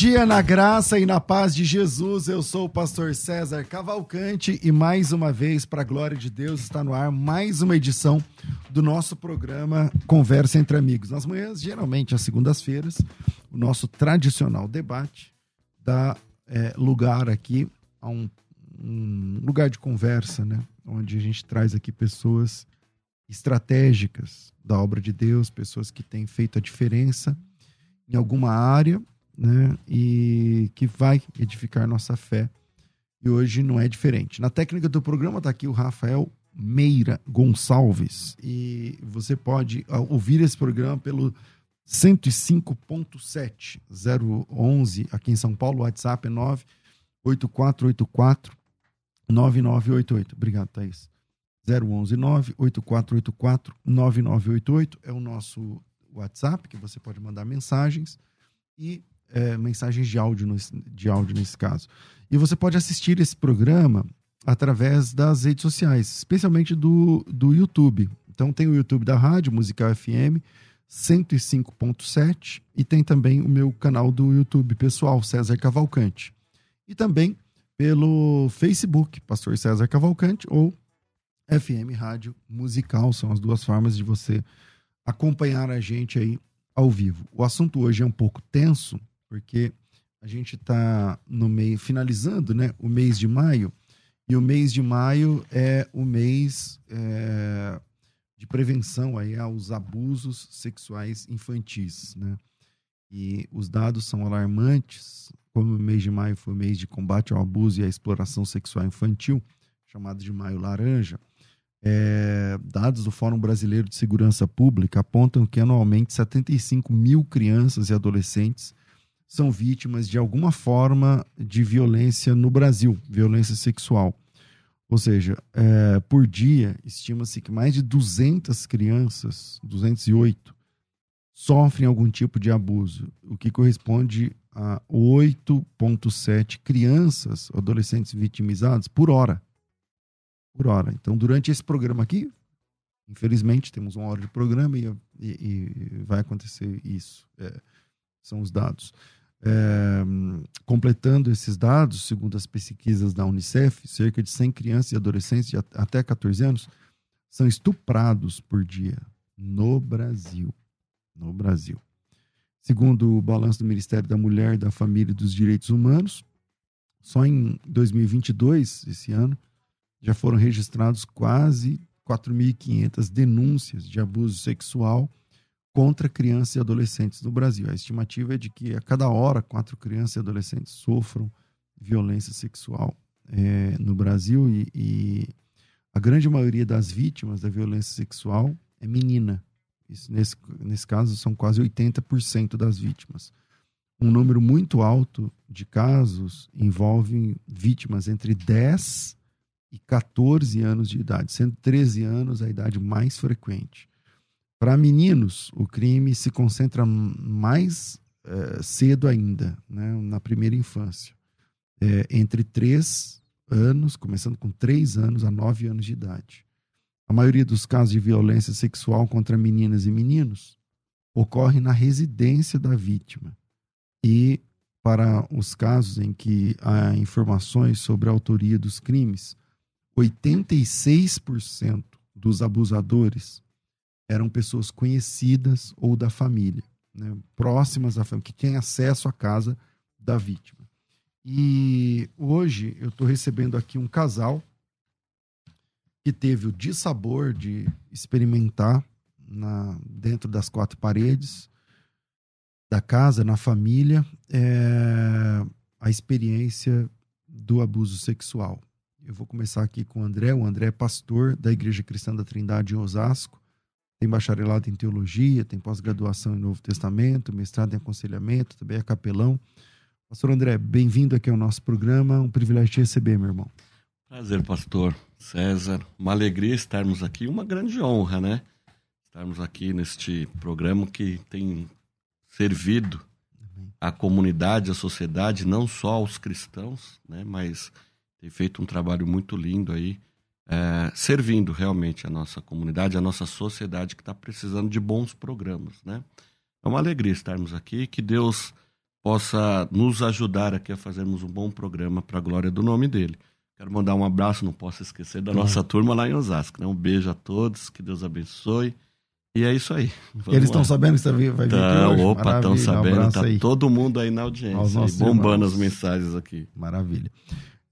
Dia na graça e na paz de Jesus. Eu sou o pastor César Cavalcante e mais uma vez, para a glória de Deus, está no ar mais uma edição do nosso programa Conversa entre Amigos. Nas manhãs, geralmente às segundas-feiras, o nosso tradicional debate dá é, lugar aqui a um, um lugar de conversa, né? Onde a gente traz aqui pessoas estratégicas da obra de Deus, pessoas que têm feito a diferença em alguma área né? E que vai edificar nossa fé. E hoje não é diferente. Na técnica do programa está aqui o Rafael Meira Gonçalves. E você pode ouvir esse programa pelo 105.7 011 aqui em São Paulo. O WhatsApp é 98484 9988. Obrigado, Thaís. 011 98484 9988 é o nosso WhatsApp que você pode mandar mensagens e é, mensagens de áudio, no, de áudio nesse caso. E você pode assistir esse programa através das redes sociais, especialmente do, do YouTube. Então tem o YouTube da rádio, Musical FM 105.7 e tem também o meu canal do YouTube pessoal, César Cavalcante. E também pelo Facebook, Pastor César Cavalcante ou FM Rádio Musical, são as duas formas de você acompanhar a gente aí ao vivo. O assunto hoje é um pouco tenso, porque a gente está no meio, finalizando né, o mês de maio, e o mês de maio é o mês é, de prevenção aí aos abusos sexuais infantis. Né? E os dados são alarmantes, como o mês de maio foi o mês de combate ao abuso e à exploração sexual infantil, chamado de Maio Laranja. É, dados do Fórum Brasileiro de Segurança Pública apontam que anualmente 75 mil crianças e adolescentes são vítimas de alguma forma de violência no Brasil, violência sexual. Ou seja, é, por dia, estima-se que mais de 200 crianças, 208, sofrem algum tipo de abuso, o que corresponde a 8,7 crianças, adolescentes vitimizados por hora. Por hora. Então, durante esse programa aqui, infelizmente, temos uma hora de programa e, e, e vai acontecer isso. É, são os dados. É, completando esses dados, segundo as pesquisas da Unicef, cerca de 100 crianças e adolescentes de até 14 anos são estuprados por dia no Brasil. No Brasil. Segundo o balanço do Ministério da Mulher, da Família e dos Direitos Humanos, só em 2022, esse ano, já foram registrados quase 4.500 denúncias de abuso sexual contra crianças e adolescentes no Brasil. A estimativa é de que a cada hora quatro crianças e adolescentes sofram violência sexual é, no Brasil e, e, a grande maioria das vítimas da violência sexual é menina. Isso, nesse, nesse caso, são quase 80% das vítimas. Um número muito alto de casos envolve vítimas entre 10 e 14 anos de idade, sendo 13 anos a idade mais frequente. Para meninos, o crime se concentra mais é, cedo ainda, né, na primeira infância. É, entre três anos, começando com três anos a nove anos de idade. A maioria dos casos de violência sexual contra meninas e meninos ocorre na residência da vítima e para os casos em que há informações sobre a autoria dos crimes, 86% dos abusadores eram pessoas conhecidas ou da família, né, próximas à família, que têm acesso à casa da vítima. E hoje eu estou recebendo aqui um casal que teve o dissabor de experimentar na, dentro das quatro paredes da casa, na família, é, a experiência do abuso sexual. Eu vou começar aqui com o André. O André é pastor da Igreja Cristã da Trindade em Osasco. Tem bacharelado em teologia, tem pós-graduação em Novo Testamento, mestrado em aconselhamento, também é capelão. Pastor André, bem-vindo aqui ao nosso programa. Um privilégio te receber, meu irmão. Prazer, pastor César. Uma alegria estarmos aqui, uma grande honra, né? Estarmos aqui neste programa que tem servido à comunidade, à sociedade, não só aos cristãos, né, mas tem feito um trabalho muito lindo aí, é, servindo realmente a nossa comunidade, a nossa sociedade que está precisando de bons programas, né? É uma alegria estarmos aqui, que Deus possa nos ajudar aqui a fazermos um bom programa para a glória do nome dele. Quero mandar um abraço, não posso esquecer da nossa turma lá em Osasco, né? Um beijo a todos, que Deus abençoe. E é isso aí. Eles estão sabendo que você vai vir tão, aqui hoje? Opa, estão sabendo. Um tá aí. todo mundo aí na audiência, aí, bombando irmãos. as mensagens aqui. Maravilha.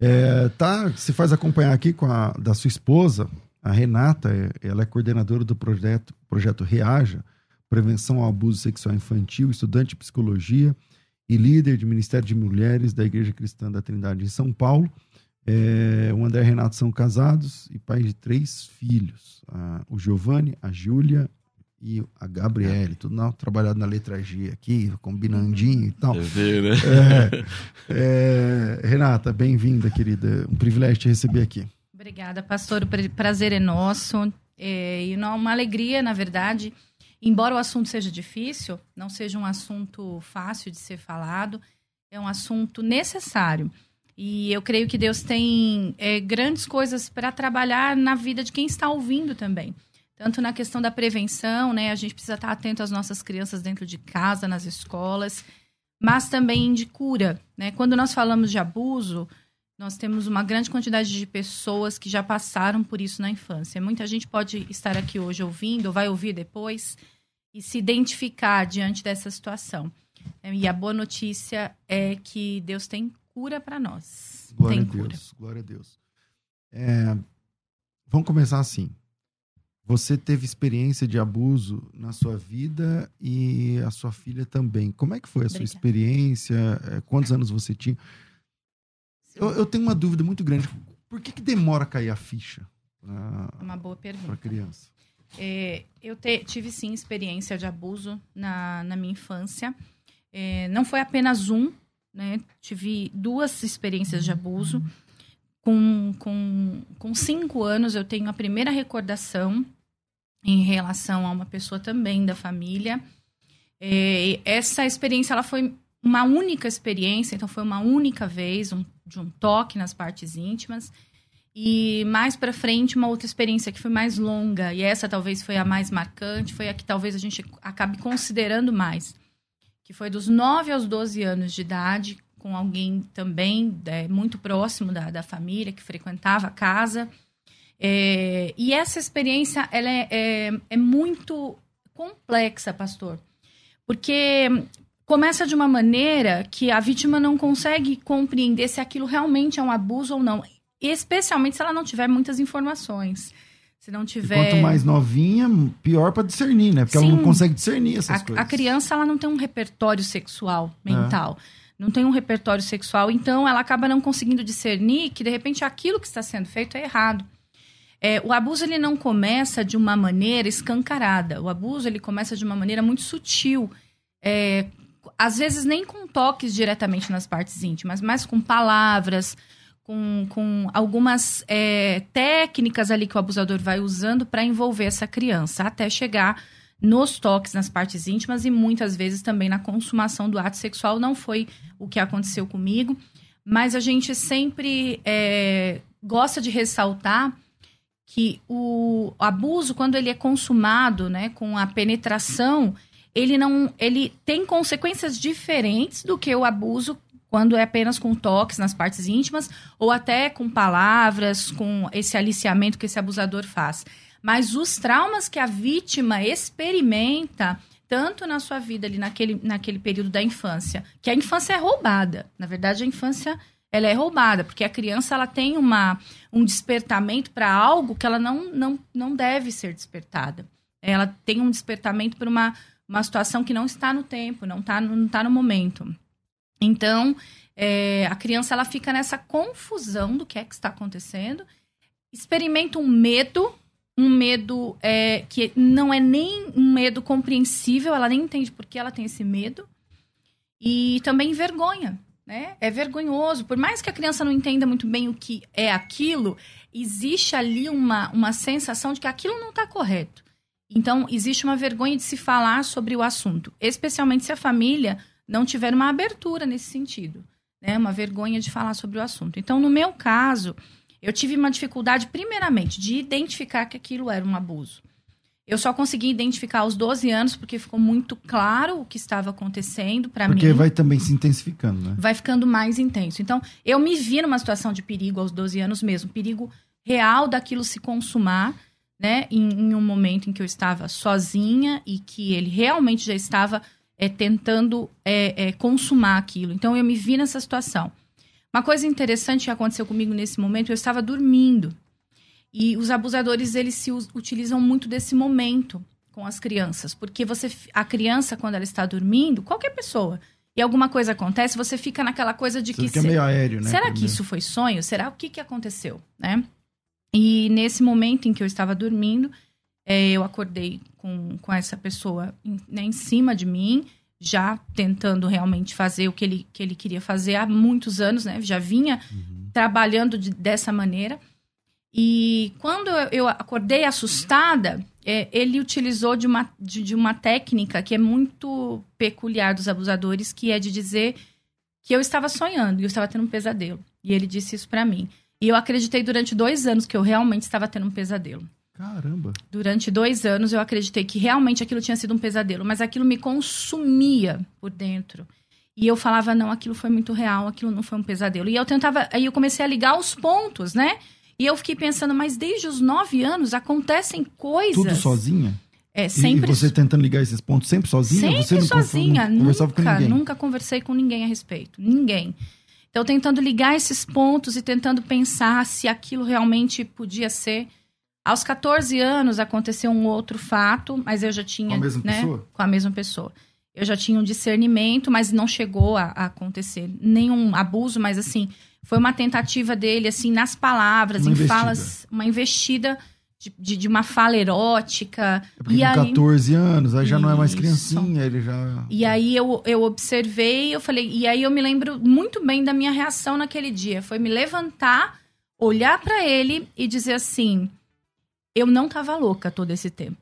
É, tá, se faz acompanhar aqui com a da sua esposa, a Renata, é, ela é coordenadora do projeto, projeto Reaja, Prevenção ao Abuso Sexual Infantil, estudante de psicologia e líder de Ministério de Mulheres da Igreja Cristã da Trindade em São Paulo. É, o André e a Renato são casados e pais de três filhos: o Giovanni, a Júlia e a Gabriele, tudo não, trabalhado na letra G aqui, combinandinho e tal. Ver, né? É, é, Renata, bem-vinda, querida. Um privilégio te receber aqui. Obrigada, pastor. O prazer é nosso. É, e uma alegria, na verdade. Embora o assunto seja difícil, não seja um assunto fácil de ser falado, é um assunto necessário. E eu creio que Deus tem é, grandes coisas para trabalhar na vida de quem está ouvindo também tanto na questão da prevenção, né? A gente precisa estar atento às nossas crianças dentro de casa, nas escolas, mas também de cura, né? Quando nós falamos de abuso, nós temos uma grande quantidade de pessoas que já passaram por isso na infância. Muita gente pode estar aqui hoje ouvindo, ou vai ouvir depois, e se identificar diante dessa situação. E a boa notícia é que Deus tem cura para nós. Glória tem a Deus, cura. glória a Deus. É, vamos começar assim. Você teve experiência de abuso na sua vida e a sua filha também. Como é que foi a sua Obrigada. experiência? É, quantos anos você tinha? Eu, eu, tenho uma dúvida muito grande. Por que, que demora a cair a ficha? Pra, uma boa pergunta. Para criança. É, eu te, tive sim experiência de abuso na, na minha infância. É, não foi apenas um, né? Tive duas experiências de abuso. Com, com, com cinco anos, eu tenho a primeira recordação em relação a uma pessoa também da família. É, essa experiência ela foi uma única experiência, então foi uma única vez um, de um toque nas partes íntimas. E mais para frente, uma outra experiência que foi mais longa, e essa talvez foi a mais marcante, foi a que talvez a gente acabe considerando mais, que foi dos 9 aos 12 anos de idade, com alguém também é, muito próximo da, da família, que frequentava a casa. É, e essa experiência ela é, é, é muito complexa, pastor, porque começa de uma maneira que a vítima não consegue compreender se aquilo realmente é um abuso ou não, especialmente se ela não tiver muitas informações. Se não tiver. E quanto mais novinha, pior para discernir, né? Porque Sim, ela não consegue discernir essas a, coisas. A criança ela não tem um repertório sexual mental. É. Não tem um repertório sexual, então ela acaba não conseguindo discernir que de repente aquilo que está sendo feito é errado. É, o abuso ele não começa de uma maneira escancarada. O abuso ele começa de uma maneira muito sutil. É, às vezes nem com toques diretamente nas partes íntimas, mas com palavras, com, com algumas é, técnicas ali que o abusador vai usando para envolver essa criança, até chegar nos toques nas partes íntimas e muitas vezes também na consumação do ato sexual. Não foi o que aconteceu comigo, mas a gente sempre é, gosta de ressaltar que o abuso, quando ele é consumado, né, com a penetração, ele não, ele tem consequências diferentes do que o abuso quando é apenas com toques nas partes íntimas ou até com palavras, com esse aliciamento que esse abusador faz. Mas os traumas que a vítima experimenta tanto na sua vida ali naquele, naquele período da infância, que a infância é roubada. Na verdade, a infância ela é roubada, porque a criança ela tem uma, um despertamento para algo que ela não, não, não deve ser despertada. Ela tem um despertamento para uma, uma situação que não está no tempo, não está não tá no momento. Então, é, a criança ela fica nessa confusão do que é que está acontecendo, experimenta um medo, um medo é, que não é nem um medo compreensível, ela nem entende por que ela tem esse medo, e também vergonha. Né? É vergonhoso. Por mais que a criança não entenda muito bem o que é aquilo, existe ali uma, uma sensação de que aquilo não está correto. Então, existe uma vergonha de se falar sobre o assunto, especialmente se a família não tiver uma abertura nesse sentido, né? Uma vergonha de falar sobre o assunto. Então, no meu caso, eu tive uma dificuldade, primeiramente, de identificar que aquilo era um abuso. Eu só consegui identificar aos 12 anos porque ficou muito claro o que estava acontecendo para mim. Porque vai também se intensificando, né? Vai ficando mais intenso. Então, eu me vi numa situação de perigo aos 12 anos mesmo, perigo real daquilo se consumar, né? Em, em um momento em que eu estava sozinha e que ele realmente já estava é, tentando é, é, consumar aquilo. Então eu me vi nessa situação. Uma coisa interessante que aconteceu comigo nesse momento, eu estava dormindo. E os abusadores, eles se utilizam muito desse momento com as crianças. Porque você, a criança, quando ela está dormindo, qualquer pessoa, e alguma coisa acontece, você fica naquela coisa de Você que... fica meio aéreo, né? Será que isso foi sonho? Será o que, que aconteceu, né? E nesse momento em que eu estava dormindo, é, eu acordei com, com essa pessoa em, né, em cima de mim, já tentando realmente fazer o que ele, que ele queria fazer há muitos anos, né? Já vinha uhum. trabalhando de, dessa maneira. E quando eu acordei assustada, é, ele utilizou de uma, de, de, uma técnica que é muito peculiar dos abusadores, que é de dizer que eu estava sonhando e eu estava tendo um pesadelo. E ele disse isso para mim. E eu acreditei durante dois anos que eu realmente estava tendo um pesadelo. Caramba. Durante dois anos eu acreditei que realmente aquilo tinha sido um pesadelo, mas aquilo me consumia por dentro. E eu falava, não, aquilo foi muito real, aquilo não foi um pesadelo. E eu tentava, aí eu comecei a ligar os pontos, né? E eu fiquei pensando, mas desde os nove anos acontecem coisas. Tudo sozinha? É, sempre. E você tentando ligar esses pontos sempre sozinha? Sempre você não sozinha. Não nunca, com ninguém? nunca conversei com ninguém a respeito. Ninguém. Então, tentando ligar esses pontos e tentando pensar se aquilo realmente podia ser aos 14 anos aconteceu um outro fato, mas eu já tinha. Com a mesma né, pessoa? Com a mesma pessoa. Eu já tinha um discernimento, mas não chegou a, a acontecer nenhum abuso, mas assim, foi uma tentativa dele, assim, nas palavras, Uma em investida. falas, uma investida de, de, de uma fala erótica. É porque e com aí, 14 anos, aí já não é mais Isso. criancinha, ele já. e aí eu, eu observei, eu falei, e aí eu me lembro muito bem da minha reação naquele dia. Foi me levantar, olhar pra ele e dizer assim: eu não tava louca todo esse tempo.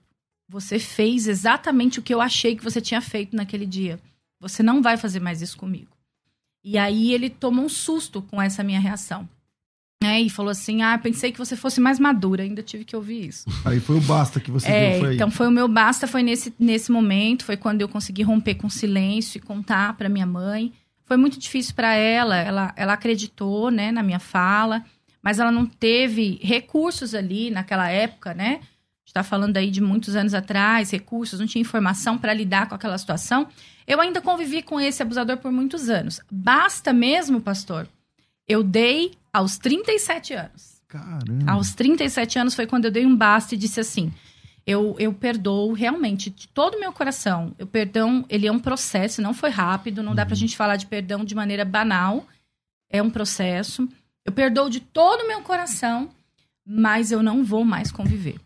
Você fez exatamente o que eu achei que você tinha feito naquele dia. Você não vai fazer mais isso comigo. E aí ele tomou um susto com essa minha reação. Né? E falou assim: Ah, pensei que você fosse mais madura. Ainda tive que ouvir isso. Aí foi o basta que você É, deu, foi aí. então foi o meu basta, foi nesse, nesse momento, foi quando eu consegui romper com o silêncio e contar para minha mãe. Foi muito difícil para ela, ela, ela acreditou, né, na minha fala, mas ela não teve recursos ali naquela época, né? Está falando aí de muitos anos atrás, recursos, não tinha informação para lidar com aquela situação. Eu ainda convivi com esse abusador por muitos anos. Basta mesmo, pastor, eu dei aos 37 anos. Caramba. Aos 37 anos foi quando eu dei um basta e disse assim: eu, eu perdoo realmente de todo o meu coração. O perdão, ele é um processo, não foi rápido, não dá pra gente falar de perdão de maneira banal. É um processo. Eu perdoo de todo o meu coração, mas eu não vou mais conviver.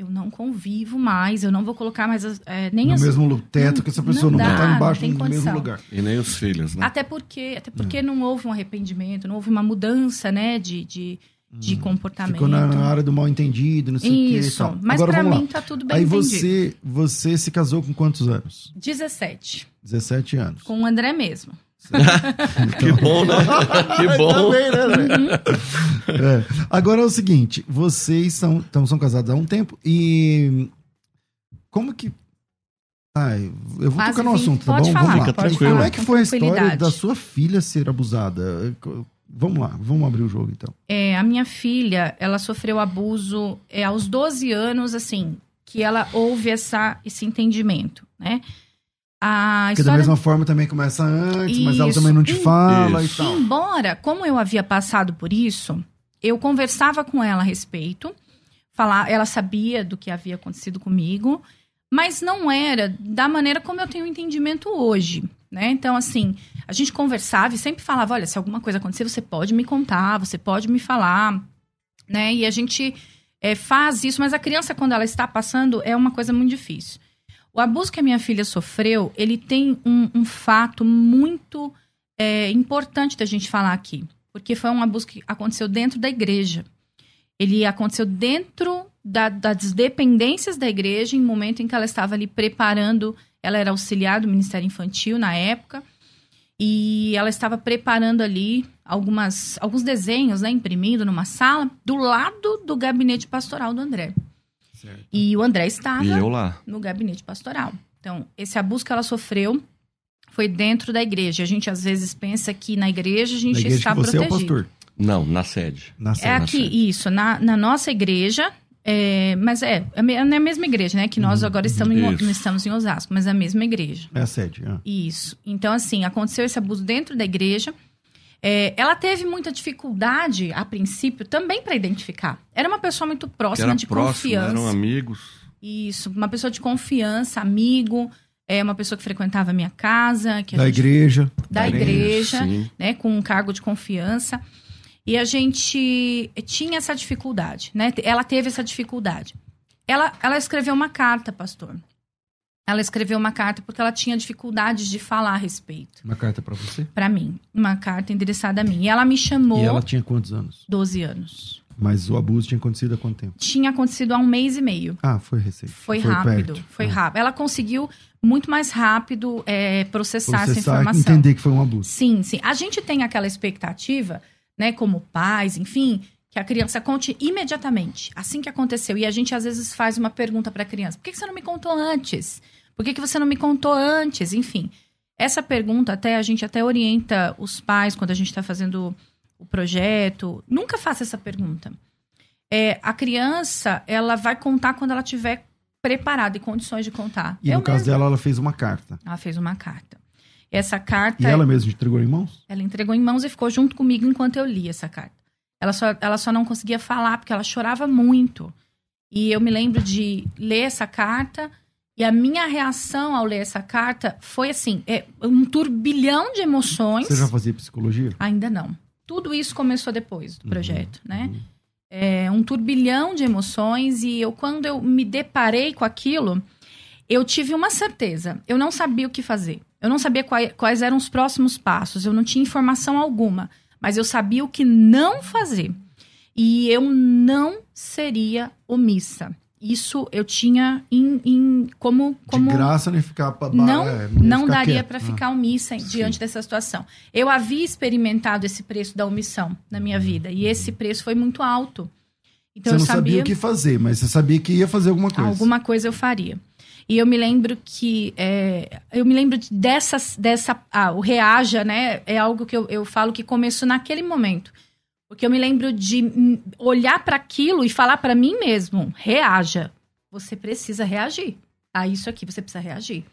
Eu não convivo mais, eu não vou colocar mais as, é, nem no as. mesmo teto que essa pessoa não não, vai dá, estar não embaixo no mesmo condição. lugar. E nem os filhos, né? Até porque, até porque não houve um arrependimento, não houve uma mudança, né, de, de, de comportamento. Ficou na, na área do mal entendido, não sei o que. Isso, mas Agora pra mim lá. tá tudo bem Aí entendido. você, você se casou com quantos anos? 17, 17 anos. com o André mesmo. Que bom, né? Que bom. Também, né? É. Agora é o seguinte, vocês são, então, são casados há um tempo e como que tá Ai, eu vou Quase tocar no 20. assunto, tá Pode bom? falar, Vamos lá. Tranquilo. Como é que foi a história da sua filha ser abusada? Vamos lá, vamos abrir o jogo então. É, a minha filha, ela sofreu abuso é, aos 12 anos, assim, que ela houve essa, esse entendimento, né? A Porque da mesma forma também começa antes, mas ela Isso. também não te Isso. fala Isso. e tal. Embora, como eu havia passado por isso, eu conversava com ela a respeito, falar, ela sabia do que havia acontecido comigo, mas não era da maneira como eu tenho entendimento hoje, né? Então, assim, a gente conversava e sempre falava, olha, se alguma coisa acontecer, você pode me contar, você pode me falar, né? E a gente é, faz isso, mas a criança, quando ela está passando, é uma coisa muito difícil. O abuso que a minha filha sofreu, ele tem um, um fato muito é, importante da gente falar aqui. Porque foi um abuso que aconteceu dentro da igreja. Ele aconteceu dentro da- das dependências da igreja, em momento em que ela estava ali preparando. Ela era auxiliar do Ministério Infantil na época. E ela estava preparando ali algumas, alguns desenhos, né, imprimindo numa sala, do lado do gabinete pastoral do André. Certo. E o André estava E eu lá. no gabinete pastoral. Então, esse abuso que ela sofreu foi dentro da igreja. A gente às vezes pensa que na igreja a gente Na igreja está que você é o protegido. pastor. Não, na sede. Na É sede. aqui, sede. isso, na, na nossa igreja, é, mas é, é me- é a mesma igreja, né? Que nós agora estamos em, Isso. não estamos em Osasco, mas é a mesma igreja. É a sede. ah. Isso. Então, assim, aconteceu esse abuso dentro da igreja. É, ela teve muita dificuldade, a princípio, também para identificar. Era uma pessoa muito próxima, era de próximo, confiança. eram amigos. Isso, uma pessoa de confiança, amigo, é uma pessoa que frequentava a minha casa, que a Da gente- igreja. da igreja, Sim. né, com um cargo de confiança. E a gente tinha essa dificuldade, né? Ela teve essa dificuldade. Ela, ela escreveu uma carta, pastor. Ela escreveu uma carta porque ela tinha dificuldades de falar a respeito. Uma carta pra você. Pra mim, uma carta endereçada a mim. E ela me chamou E ela tinha quantos anos? 12 anos. Mas o abuso tinha acontecido há quanto tempo? Tinha acontecido há um mês e meio. Ah, foi recente. Foi, rápido, perto. foi Ah. rápido. Ela conseguiu muito mais rápido é, processar, essa Processar, informação. entender que foi um abuso. Sim, sim. A gente tem aquela expectativa, né, como pais, enfim, que a criança conte imediatamente, assim que aconteceu. E a gente às vezes faz uma pergunta para a criança: por que que você não me contou antes? Por que, que você não me contou antes? Enfim, essa pergunta até a gente até orienta os pais quando a gente está fazendo o projeto. Nunca faça essa pergunta. É, a criança, ela vai contar quando ela tiver preparada e condições de contar. E Eu no caso mesma- dela, ela fez uma carta. ela fez uma carta. Essa carta E ela mesma entregou em mãos? ela entregou em mãos e ficou junto comigo enquanto eu li essa carta. Ela só, ela só não conseguia falar porque ela chorava muito. E eu me lembro de ler essa carta e a minha reação ao ler essa carta foi assim, é um turbilhão de emoções. Você já fazia psicologia? Ainda não. Tudo isso começou depois do Uhum, projeto, né? uhum. É um turbilhão de emoções e eu quando eu me deparei com aquilo, eu tive uma certeza. Eu não sabia o que fazer. Eu não sabia quais, quais eram os próximos passos. Eu não tinha informação alguma, mas eu sabia o que não fazer. E eu não seria omissa. Isso eu tinha em, em- como como De graça nem ficar pra não, é, não, ficar daria para Ah. ficar omissa em- diante dessa situação. Eu havia experimentado esse preço da omissão na minha vida e esse preço foi muito alto. Então você eu não sabia sabia o que fazer, mas você sabia que ia fazer alguma coisa. alguma coisa eu faria. E eu me lembro que é, eu me lembro de- dessas dessa ah, o reaja, né? É algo que eu, eu falo que começou naquele momento. Porque eu me lembro de olhar para aquilo e falar para mim mesmo: reaja. Você precisa reagir a isso aqui, você precisa reagir.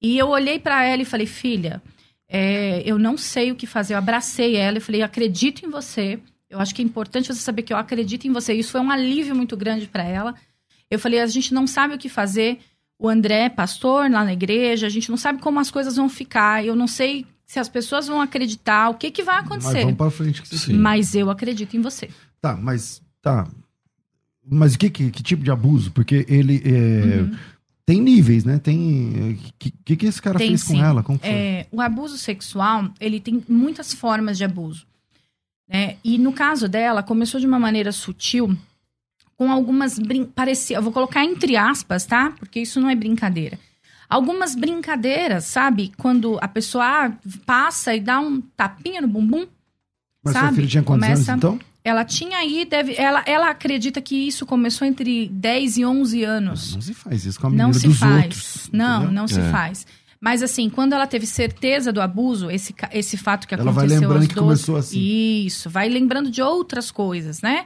E eu olhei para ela e falei: filha, é, eu não sei o que fazer. Eu abracei ela e falei: acredito em você. Eu acho que é importante você saber que eu acredito em você. Isso foi um alívio muito grande para ela. Eu falei: a gente não sabe o que fazer. O André é pastor lá na igreja, a gente não sabe como as coisas vão ficar. Eu não sei se as pessoas vão acreditar, o que, que vai Mas acontecer. vamos pra frente que Sim. Mas eu acredito em você. Tá, mas tá. Mas que, que, que tipo de abuso? Porque ele é, Uhum. tem níveis, né? Tem. O que, que, que esse cara Tem fez sim. com ela? Como foi? É, o abuso sexual, ele tem muitas formas de abuso. Né? E no caso dela, começou de uma maneira sutil, com algumas brin... parecia, eu vou colocar entre aspas, tá? Porque isso não é brincadeira. Algumas brincadeiras, sabe? Quando a pessoa ah, passa e dá um tapinha no bumbum, Mas sua sabe? filha tinha quantos Começa- anos então? ela tinha aí, deve, ela, ela acredita que isso começou entre 10 e 11 anos. Não se faz isso com a menina Não se dos faz. outros. não, entendeu? não se É. faz. Mas assim, quando ela teve certeza do abuso, esse, esse fato que Ela vai aconteceu lembrando aos que 12, começou assim. Isso, vai lembrando de outras coisas, né?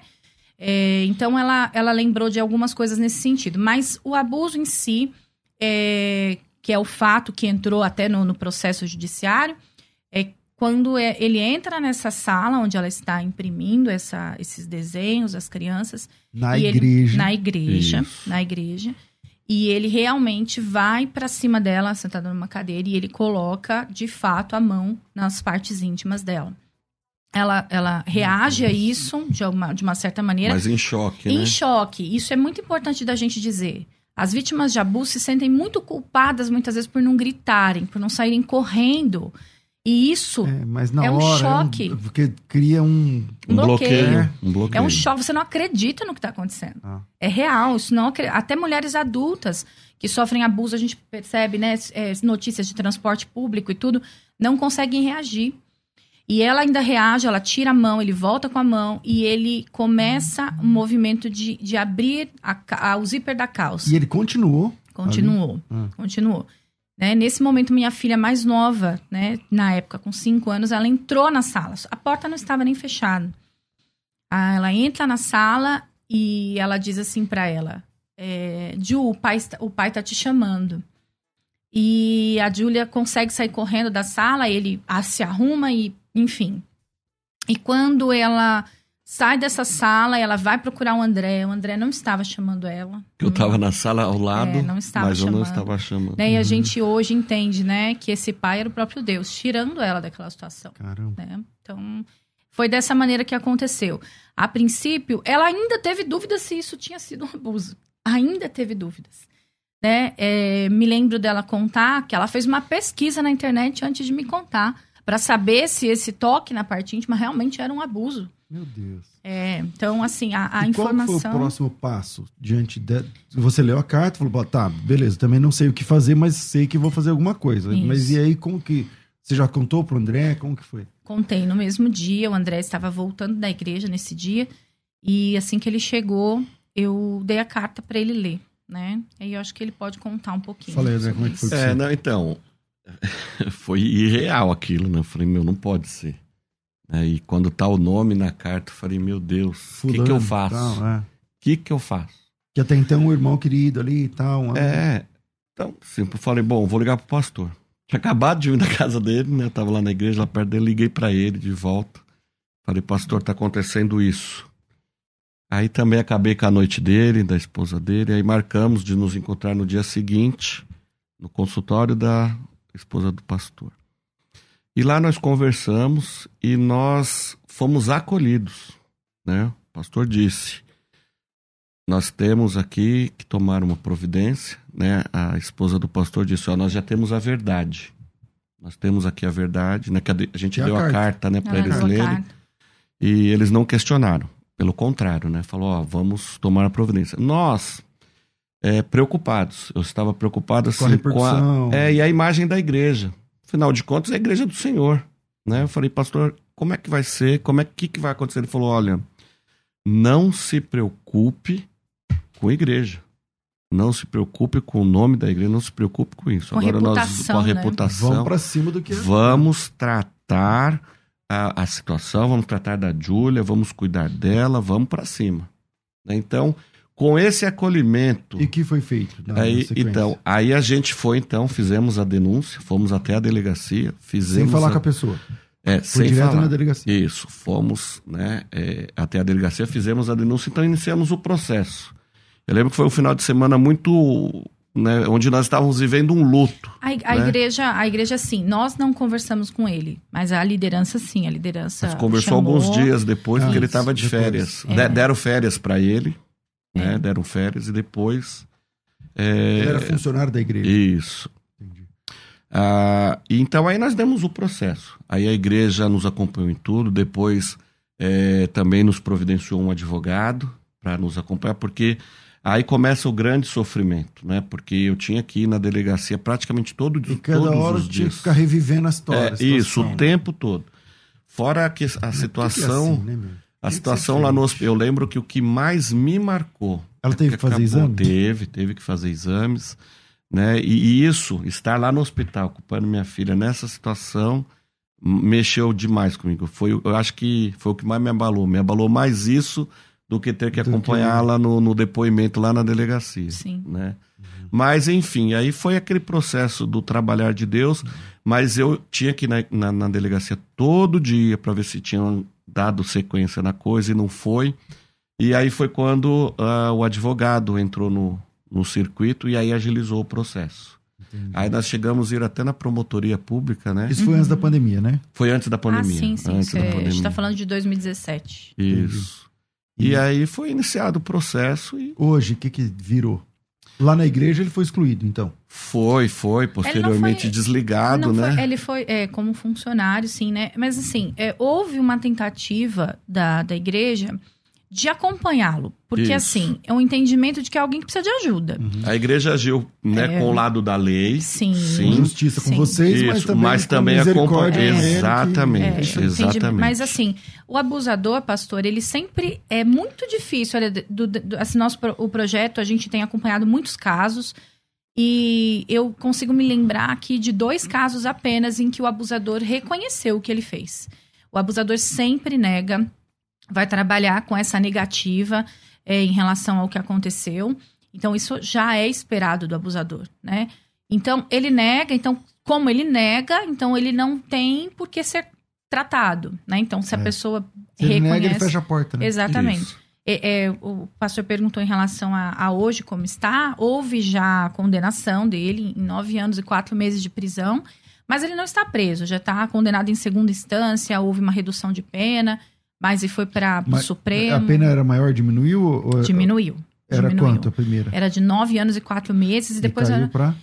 É, então ela, ela lembrou de algumas coisas nesse sentido. Mas o abuso em si, é, que é o fato que entrou até no, no processo judiciário, é quando é- ele entra nessa sala onde ela está imprimindo essa, esses desenhos, as crianças, Na e ele- igreja. na igreja, Isso. na igreja. E ele realmente vai pra cima dela, sentada numa cadeira, e ele coloca, de fato, a mão nas partes íntimas dela. Ela, ela reage a isso de uma, de uma certa maneira, Mas em choque, em né? choque. Isso é muito importante da gente dizer. As vítimas de abuso se sentem muito culpadas, muitas vezes, por não gritarem, por não saírem correndo. E isso É, mas na É um hora. choque. porque cria um. Um bloqueio. bloqueio. Um bloqueio. É um choque, você não acredita no que está acontecendo. Ah. É real, isso não até mulheres adultas que sofrem abuso, a gente percebe, né, é, notícias de transporte público e tudo, não conseguem reagir. E ela ainda reage, ela tira a mão, ele volta com a mão e ele começa um movimento de, de abrir a a- o zíper da calça. E ele continuou. Continuou, Ah. continuou. Né, nesse momento, minha filha mais nova, né, na época, com cinco anos, ela entrou na sala. A porta não estava nem fechada. Ah, Ela entra na sala e ela diz assim pra ela: é, Ju, o pai, o pai tá te chamando. E a Júlia consegue sair correndo da sala, ele se arruma e, enfim. E quando ela sai dessa sala, ela vai procurar o André. O André não estava chamando ela. Eu tava na sala ao lado, É, não estava mas eu não chamando. estava chamando. Né? E a gente hoje entende, né, que esse pai era o próprio Deus, tirando ela daquela situação, Caramba. né? Então, foi dessa maneira que aconteceu. A princípio, ela ainda teve dúvidas se isso tinha sido um abuso. Ainda teve dúvidas. Né? É, me lembro dela contar que ela fez uma pesquisa na internet antes de me contar, para saber se esse toque na parte íntima realmente era um abuso. Meu Deus. É, então, assim, a, a e qual foi o informação. próximo passo diante de... Você leu a carta e falou, "Pô, tá, beleza, também não sei o que fazer, mas sei que vou fazer alguma coisa. Isso. Mas e aí, como que... Você já contou pro André? Como que foi? Contei no mesmo dia, o André estava voltando da igreja nesse dia, e assim que ele chegou, eu dei a carta para ele ler, né? Aí eu acho que ele pode contar um pouquinho. Fala aí, André, como é que foi É, você- não, então. foi irreal aquilo, né? Eu falei, meu, não pode ser. Aí quando tá o nome na carta, eu falei, meu Deus, o que, que eu faço? O tal, é. que, que eu faço? Que até então o irmão querido ali e tal. É. Então, sempre falei, bom, vou ligar pro pastor. Tinha acabado de ir na casa dele, né? Eu tava lá na igreja, lá perto dele, liguei pra ele de volta. Falei, pastor, tá acontecendo isso. Aí também acabei com a noite dele, da esposa dele. Aí marcamos de nos encontrar no dia seguinte, no consultório da esposa do pastor. E lá nós conversamos e nós fomos acolhidos, né? O pastor disse: nós temos aqui que tomar uma providência, né? A esposa do pastor disse: ó, nós já temos a verdade. Nós temos aqui a verdade, né? Que a de- a gente E deu a carta? carta, né, para Ela eles lerem. carta. E eles não questionaram. Pelo contrário, né? Falou, ó, vamos tomar a providência. Nós, é, preocupados. Eu estava preocupado assim Com a repercussão. é, e a imagem da igreja. Afinal de contas, é a igreja do Senhor. Né? Eu falei, pastor, como é que vai ser? Como é que, que vai acontecer? Ele falou, olha, não se preocupe com a igreja. Não se preocupe com o nome da igreja, não se preocupe com isso. Com a Agora nós, reputação, com a né? reputação, Vamos pra cima do que é. Vamos tratar a, a situação, vamos tratar da Júlia, vamos cuidar dela, vamos para cima. Né? Então, com esse acolhimento, E que foi feito? aí, então, aí a gente foi, então, fizemos a denúncia, fomos até a delegacia, Sem fizemos falar a- com a pessoa. é, Foi sem direto falar. na delegacia. Isso, fomos né, é, até a delegacia, fizemos a denúncia, então iniciamos o processo. Eu lembro que foi um final de semana muito. Né, onde nós estávamos vivendo um luto. A, a né? igreja, a igreja sim, nós não conversamos com ele, mas a liderança sim, a liderança Mas conversou chamou. alguns dias depois, Ah, porque ele isso, estava de depois. férias. É. De- deram férias para ele, né? É. Deram férias e depois. é, Ele era funcionário da igreja. Isso. Entendi. Ah, então aí nós demos o processo. Aí a igreja nos acompanhou em tudo, depois é, também nos providenciou um advogado para nos acompanhar, porque aí começa o grande sofrimento, né? Porque eu tinha que ir na delegacia praticamente todo, E cada todos hora os tinha que dias. ficar revivendo a história. a É, isso, o tempo todo. Fora que a que que é situação. assim, né, meu? A situação lá no hospital, eu lembro que o que mais me marcou. Ela teve que fazer exame? Teve, teve que fazer exames, né? E, e isso, estar lá no hospital, ocupando minha filha nessa situação, mexeu demais comigo. Foi, eu acho que foi o que mais me abalou. Me abalou mais isso do que ter que acompanhá-la no, no, depoimento lá na delegacia. Sim. Né? Uhum. Mas, enfim, aí foi aquele processo do trabalhar de Deus, mas eu tinha que ir na, na, na delegacia todo dia para ver se tinham dado sequência na coisa e não foi. E aí foi quando uh, o advogado entrou no, no circuito e aí agilizou o processo. Entendi. Aí nós chegamos a ir até na promotoria pública, né? Isso foi antes da pandemia, né? Foi antes da pandemia. Ah, sim, sim. Antes da pandemia. A gente está falando de 2017. Isso. E, e aí foi iniciado o processo e... Hoje, o que, que virou? Lá na igreja ele foi excluído, então? Foi, foi, posteriormente foi, desligado, né? Foi, ele foi é, como funcionário, sim, né? Mas assim, é, houve uma tentativa da, da igreja de acompanhá-lo. Porque, Isso. assim, é um entendimento de que é alguém que precisa de ajuda. Uhum. A igreja agiu né, é... com o lado da lei. Sim. sim. Justiça com sim. vocês, Isso, mas também, mas também acompanha. É, exatamente, é, exatamente. Mas, assim, o abusador, pastor, ele sempre é muito difícil. Olha, do, do, assim, nosso, o projeto, a gente tem acompanhado muitos casos. E eu consigo me lembrar aqui de dois casos apenas em que o abusador reconheceu o que ele fez. O abusador sempre nega vai trabalhar com essa negativa é, em relação ao que aconteceu. Então, isso já é esperado do abusador, né? Então, ele nega, então, como ele nega, então ele não tem por que ser tratado, né? Então, se a é. pessoa se reconhece... Ele nega, ele fecha a porta, né? Exatamente. É, é, o pastor perguntou em relação a, a, hoje como está. Houve já a condenação dele em nove anos e quatro meses de prisão, mas ele não está preso, já está condenado em segunda instância, houve uma redução de pena. Mas e foi para o Supremo. A pena era maior, diminuiu? Ou... Diminuiu. Era diminuiu. quanto a primeira? Era de nove anos e quatro meses. E, e depois caiu era... pra...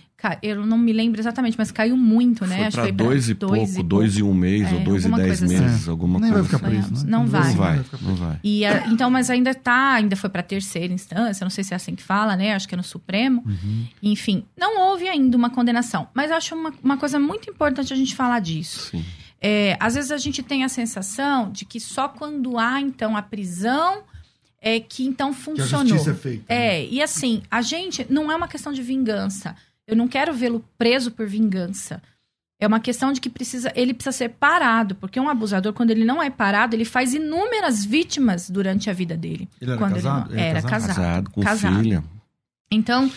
Eu não me lembro exatamente, mas caiu muito, né? Foi Acho pra foi dois e dois pouco, e dois e um mês, é, ou dois e dez meses, assim. alguma Nem coisa. vai ficar preso, né? Não vai. Não vai, não vai. E, então, mas ainda tá, ainda foi para terceira instância, não sei se é assim que fala, né? Acho que é no Supremo. Uhum. Enfim, não houve ainda uma condenação. Mas eu acho uma, uma coisa muito importante a gente falar disso. Sim. É, às vezes a gente tem a sensação de que só quando há, então, a prisão é que então funcionou. Que a justiça é feita. Né? É, e assim, a gente não é uma questão de vingança. Eu não quero vê-lo preso por vingança. É uma questão de que precisa, ele precisa ser parado, porque um abusador, quando ele não é parado, ele faz inúmeras vítimas durante a vida dele. Ele era quando casado? Ele não, era, era casado. Casado, com casado. filha. Então,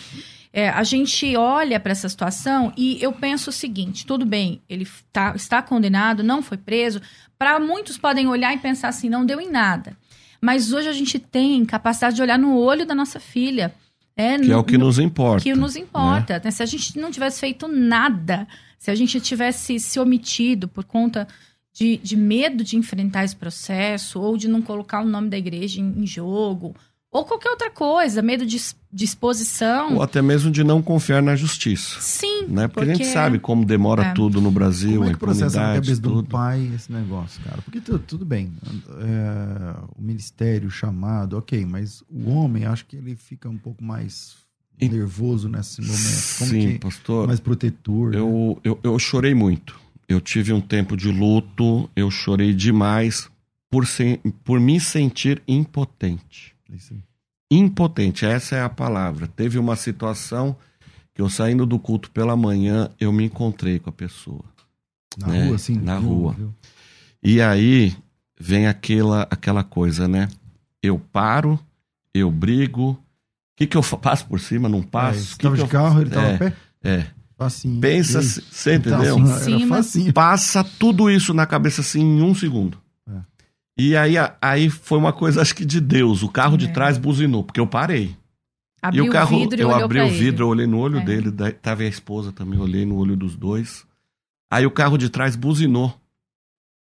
é, a gente olha para essa situação e eu penso o seguinte: tudo bem, ele tá, está condenado, não foi preso. Para muitos podem olhar e pensar assim, não deu em nada. Mas hoje a gente tem capacidade de olhar no olho da nossa filha. É, que no, é o que nos importa. Que nos importa. Né? Se a gente não tivesse feito nada, se a gente tivesse se omitido por conta de, de medo de enfrentar esse processo, ou de não colocar o nome da igreja em, em jogo, ou qualquer outra coisa, medo de, de exposição. Ou até mesmo de não confiar na justiça. Sim. Né? Porque, porque a gente sabe como demora é. tudo no Brasil, como é que processa na cabeça tudo. do pai esse negócio, cara? Porque tudo, tudo bem, é, o ministério, o chamado, ok, mas o homem, acho que ele fica um pouco mais e... nervoso nesse momento. Como Sim, que, pastor. Mais protetor. Eu, né? eu, eu chorei muito. Eu tive um tempo de luto, eu chorei demais por, se, por me sentir impotente. Impotente, essa é a palavra. Teve uma situação que eu saindo do culto pela manhã, eu me encontrei com a pessoa. Na né? rua, sim. Na rua. Viu? E aí vem aquela, aquela coisa, né? Eu paro, eu brigo. O que, que eu faço por cima? Não passo? É, que que de carro, ele estava é, a pé? É. Facinho. Pensa, você entendeu? Tá assim, Passa tudo isso na cabeça assim em um segundo. E aí, aí foi uma coisa, acho que de Deus. O carro de é. trás buzinou, porque eu parei. Abriu e o carro, o vidro eu abri o vidro, ele. eu olhei no olho é. dele, daí, tava a esposa também, olhei no olho dos dois. Aí o carro de trás buzinou.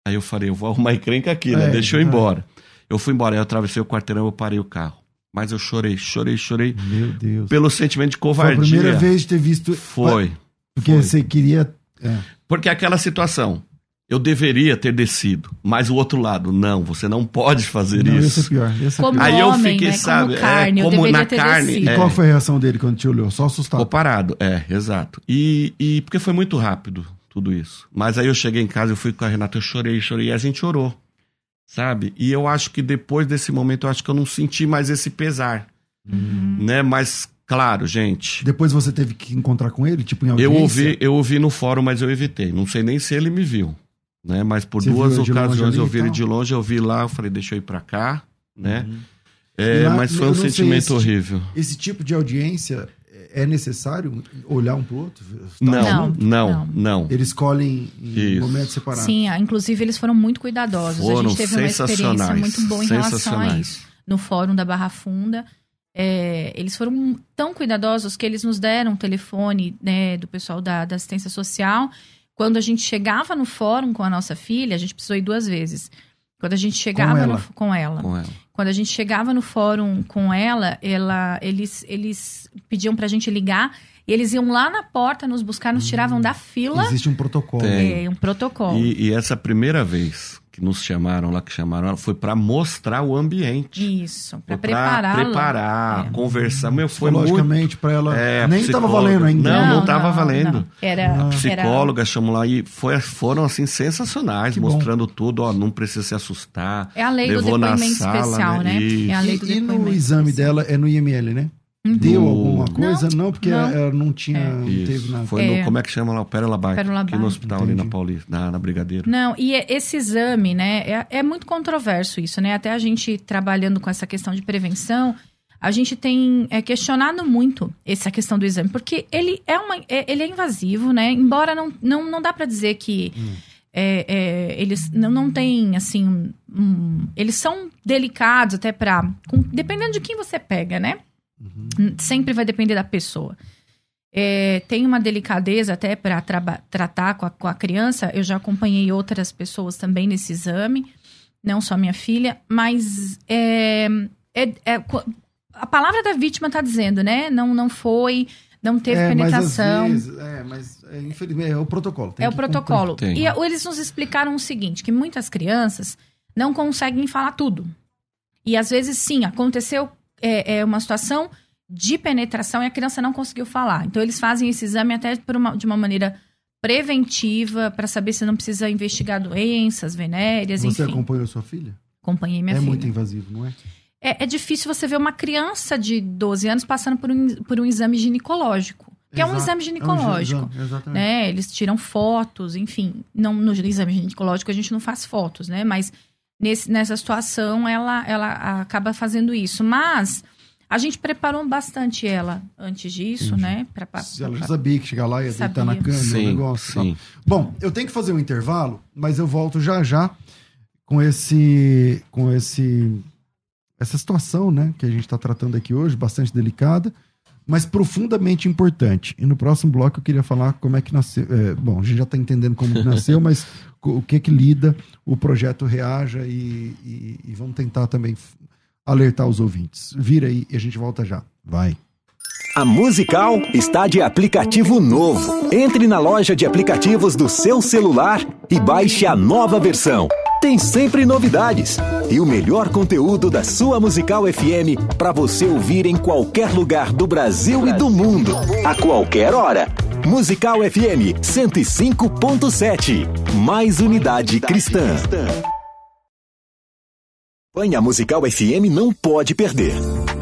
Aí eu falei, eu vou arrumar encrenca aqui, né? É, Deixa eu ir é. embora. Eu fui embora, aí eu atravessei o quarteirão, eu parei o carro. Mas eu chorei, chorei, chorei. Meu Deus. Pelo sentimento de Foi a covardia. primeira vez de ter visto. Foi. Porque foi. você queria. É. Porque aquela situação, eu deveria ter descido, mas o outro lado, não, você não pode fazer Não, isso. ser pior. Ia ser Como pior. Aí eu fiquei, né? sabe, como carne, é, eu como deveria na ter carne, descido. E é. qual foi a reação dele quando te olhou? Só Ficou assustado. parado, é, exato. E, e porque foi muito rápido tudo isso. Mas aí eu cheguei em casa, eu fui com a Renata, eu chorei, chorei, e a gente orou. sabe? E eu acho que depois desse momento, eu acho que eu não senti mais esse pesar, Uhum. né? Mas, claro, gente... Depois você teve que encontrar com ele, tipo em audiência? Eu ouvi, eu ouvi no fórum, mas eu evitei. Não sei nem se ele me viu, né? Mas por Você duas ocasiões eu vi ele de longe, eu vi lá, eu falei, deixa eu ir pra cá, né? É, E lá, mas foi um sei, sentimento esse tipo- horrível. Esse tipo de audiência é necessário olhar um pro outro? Tá Não, não, não, não. Eles escolhem em Isso. momentos separados. Sim, ah, inclusive eles foram muito cuidadosos. a Foram gente teve uma experiência muito boa em relação a sensacionais. isso. No fórum da Barra Funda. É, eles foram tão cuidadosos que eles nos deram um telefone né, do pessoal da, da assistência social. Quando a gente chegava no fórum com a nossa filha, a gente precisou ir duas vezes. Quando a gente chegava ela? no- com ela. Com ela. Quando a gente chegava no fórum com ela, ela eles, eles pediam pra gente ligar e eles iam lá na porta nos buscar, nos tiravam da fila. Existe um protocolo. Tem. É, um protocolo. E, e essa primeira vez que nos chamaram lá, que chamaram ela, foi pra mostrar o ambiente. Isso, pra Foi preparar. preparar, É. conversar. Meu, foi muito... Psicologicamente, pra ela. É, nem tava psicóloga. valendo ainda. Não, não tava valendo. Era, Ah. Psicóloga, chamou lá e foi, foram assim sensacionais, Que bom. mostrando tudo, ó, não precisa se assustar. Era, é a lei do depoimento sala, especial, né? né? É a lei do E, e no depoimento exame dela é no IML, né? Uhum. Deu alguma coisa? Não, porque não. ela não tinha. É. Não Isso. teve nada. Foi É. no, como é que chama lá? O Pérola Bike. Pérola Aqui no Bike. hospital ali na Entendi. Paulista, na, na Brigadeiro. Não, e é- esse exame, né, é, é muito controverso isso, né? Até a gente trabalhando com essa questão de prevenção, a gente tem é, questionado muito essa questão do exame, porque ele é, uma, é- ele é invasivo, né? Embora não, não, não dá para dizer que é, é, eles não, não têm, assim, um- um- eles são delicados até para, dependendo de quem você pega, né? Sempre vai depender da pessoa. É, tem uma delicadeza até para tratar com a, com a criança. Eu já acompanhei outras pessoas também nesse exame, não só minha filha, mas é, é- é a palavra da vítima está dizendo, né? Não, não foi, não teve é, penetração. Mas às vezes, é, mas é, infelizmente é o protocolo. tem É o protocolo. E a- eles nos explicaram o seguinte: que muitas crianças não conseguem falar tudo. E às vezes, sim, aconteceu é, é uma situação de penetração e a criança não conseguiu falar. Então, eles fazem esse exame até uma- de uma maneira preventiva, para saber se não precisa investigar doenças venéreas, Você enfim. acompanhou sua filha? Acompanhei minha é filha. muito invasivo, não é? É, é difícil você ver uma criança de 12 anos passando por um, por um exame ginecológico. Que é um Exato. exame ginecológico É um exame, exatamente. né? Eles tiram fotos, enfim. Não, no exame ginecológico a gente não faz fotos, né? Mas nesse, nessa situação ela, ela acaba fazendo isso. Mas a gente preparou bastante ela antes disso, Entendi. né? Pra, pra- Se ela já pra- sabia que chegar lá ia deitar na cama, o Sim, negócio e tal. sim. Bom, eu tenho que fazer um intervalo, mas eu volto já já com esse com esse essa situação, né, que a gente está tratando aqui hoje, bastante delicada, mas profundamente importante. E no próximo bloco eu queria falar como é que nasceu. é, bom, a gente já está entendendo como que nasceu, mas o que que lida o projeto Reaja e, e- e vamos tentar também alertar os ouvintes. Vira aí e a gente volta já. Vai. A Musical está de aplicativo novo. Entre na loja de aplicativos do seu celular e baixe a nova versão. Tem sempre novidades e o melhor conteúdo da sua Musical FM para você ouvir em qualquer lugar do Brasil e do mundo, a qualquer hora. Musical FM 105.7. Mais unidade cristã. Banha Musical FM não pode perder.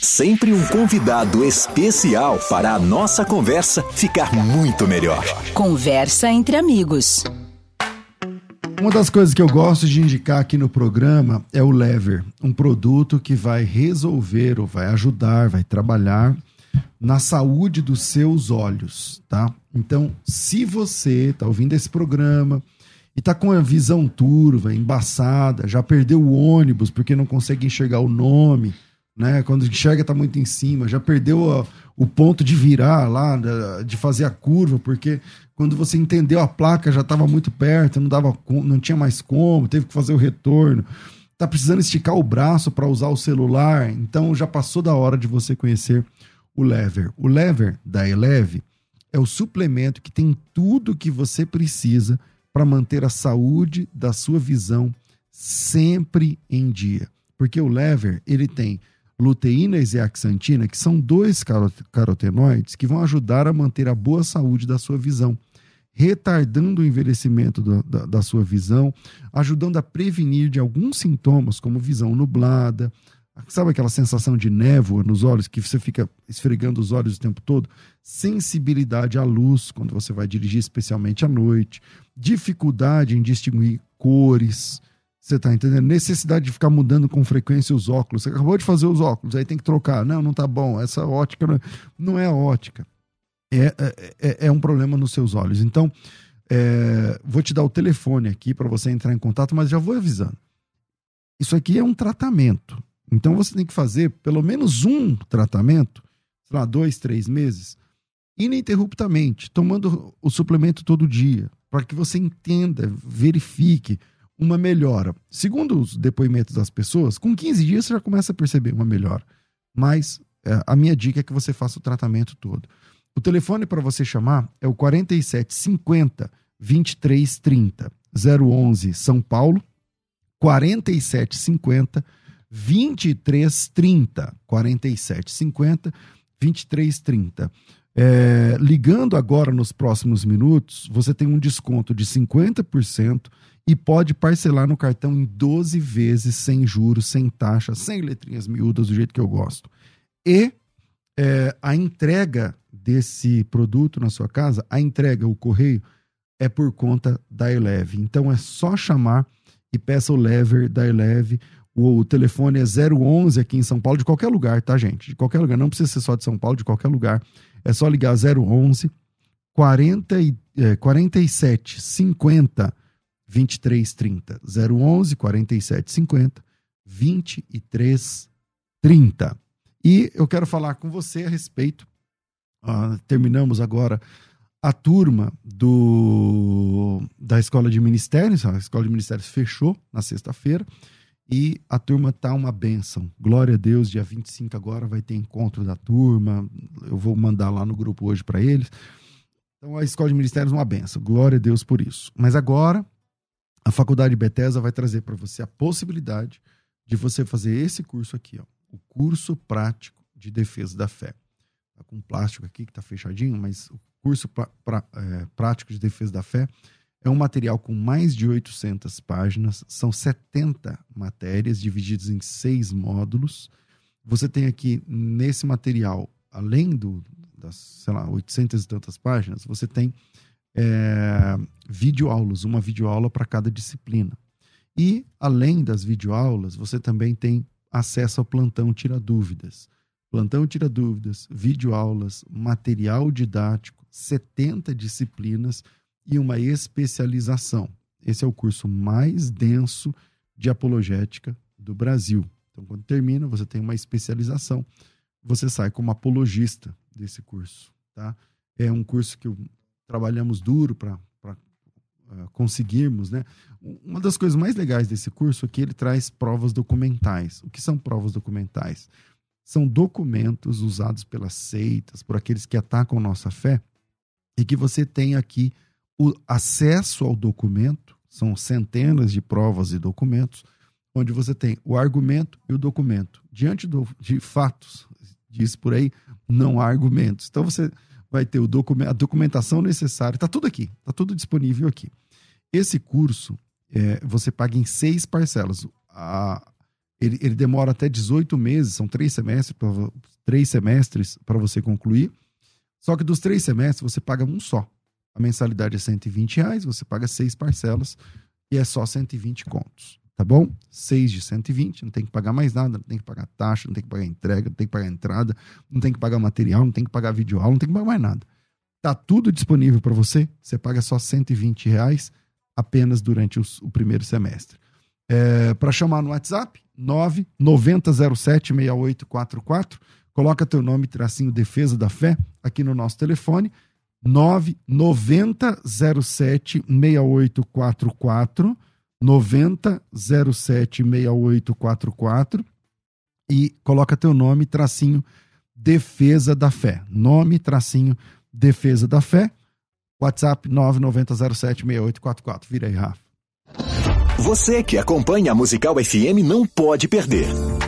Sempre um convidado especial para a nossa conversa ficar muito melhor. Conversa entre amigos. Uma das coisas que eu gosto de indicar aqui no programa é o Lever, um produto que vai resolver ou vai ajudar, vai trabalhar na saúde dos seus olhos, tá? Então, se você tá ouvindo esse programa e tá com a visão turva, embaçada, já perdeu o ônibus porque não consegue enxergar o nome, né? Quando enxerga tá muito em cima, já perdeu a- o ponto de virar lá, de fazer a curva, porque quando você entendeu a placa já estava muito perto, não dava, não tinha mais como, teve que fazer o retorno. Tá precisando esticar o braço para usar o celular, então já passou da hora de você conhecer o Lever. O Lever da Eleve é o suplemento que tem tudo que você precisa para manter a saúde da sua visão sempre em dia. Porque o Lever, ele tem luteína e zeaxantina, que são dois carotenoides que vão ajudar a manter a boa saúde da sua visão, retardando o envelhecimento do, da, da sua visão, ajudando a prevenir de alguns sintomas, como visão nublada, Sabe aquela sensação de névoa nos olhos, que você fica esfregando os olhos o tempo todo? Sensibilidade à luz, quando você vai dirigir, especialmente à noite. Dificuldade em distinguir cores. Você está entendendo? Necessidade de ficar mudando com frequência os óculos. Você acabou de fazer os óculos, aí tem que trocar. Não, não tá bom. Essa ótica não é, não é ótica. É, é, é, é um problema nos seus olhos. Então, é, vou te dar o telefone aqui para você entrar em contato, mas já vou avisando. Isso aqui é um tratamento então você tem que fazer pelo menos um tratamento, sei lá, dois, três meses, ininterruptamente, tomando o suplemento todo dia, para que você entenda, verifique uma melhora. Segundo os depoimentos das pessoas, com 15 dias você já começa a perceber uma melhora. Mas é, a minha dica é que você faça o tratamento todo. O telefone para você chamar é o 4750 2330 011 São Paulo 4750 2330 4750 2330. É, ligando agora nos próximos minutos, você tem um desconto de 50% e pode parcelar no cartão em 12 vezes sem juros, sem taxa, sem letrinhas miúdas, do jeito que eu gosto. E é, a entrega desse produto na sua casa, a entrega, o correio, é por conta da Eleve. Então é só chamar e peça o lever da Eleve. O telefone é 011 aqui em São Paulo, de qualquer lugar, tá, gente? De qualquer lugar, não precisa ser só de São Paulo, de qualquer lugar. É só ligar 011 40 e, é, 47 50 23 30. 011 47 50 23 30. E eu quero falar com você a respeito. Uh, terminamos agora a turma do da Escola de Ministérios. A Escola de Ministérios fechou na sexta-feira. E a turma tá uma benção. Glória a Deus, dia 25 agora vai ter encontro da turma. Eu vou mandar lá no grupo hoje para eles. Então a Escola de Ministérios uma benção. Glória a Deus por isso. Mas agora a Faculdade Bethesda vai trazer para você a possibilidade de você fazer esse curso aqui, ó, o curso prático de defesa da fé. Tá com plástico aqui que tá fechadinho, mas o curso pra, pra, é, prático de defesa da fé é um material com mais de 800 páginas, são 70 matérias divididas em seis módulos. Você tem aqui nesse material, além do, das, sei lá, 800 e tantas páginas, você tem é, videoaulas, uma videoaula para cada disciplina. E, além das videoaulas, você também tem acesso ao plantão Tira Dúvidas. Plantão Tira Dúvidas, videoaulas, material didático, 70 disciplinas e uma especialização. Esse é o curso mais denso de apologética do Brasil. Então, quando termina, você tem uma especialização, você sai como apologista desse curso. Tá? É um curso que trabalhamos duro para uh, ah, conseguirmos. Né? Uma das coisas mais legais desse curso é que ele traz provas documentais. O que são provas documentais? São documentos usados pelas seitas, por aqueles que atacam nossa fé, e que você tem aqui o acesso ao documento, são centenas de provas e documentos, onde você tem o argumento e o documento. Diante do, de fatos, diz por aí, não há argumentos. Então você vai ter o documento, a documentação necessária, está tudo aqui, está tudo disponível aqui. Esse curso é, você paga em seis parcelas. A, ele, ele, demora até 18 meses, são três semestres, três semestres para você concluir. Só que dos três semestres você paga um só. A mensalidade é 120 reais, você paga seis parcelas e é só 120 contos. Tá bom? Seis de 120, não tem que pagar mais nada, não tem que pagar taxa, não tem que pagar entrega, não tem que pagar entrada, não tem que pagar material, não tem que pagar videoaula, não tem que pagar mais nada. Tá tudo disponível para você, você paga só 120 reais apenas durante os, o primeiro semestre. É, para chamar no WhatsApp, 990076844, coloca teu nome, tracinho Defesa da Fé, aqui no nosso telefone, 99007 6844 9007 6844 e coloca teu nome, tracinho Defesa da Fé. Nome, tracinho, Defesa da Fé. WhatsApp 99076844. Vira aí, Rafa. Você que acompanha a Musical FM não pode perder.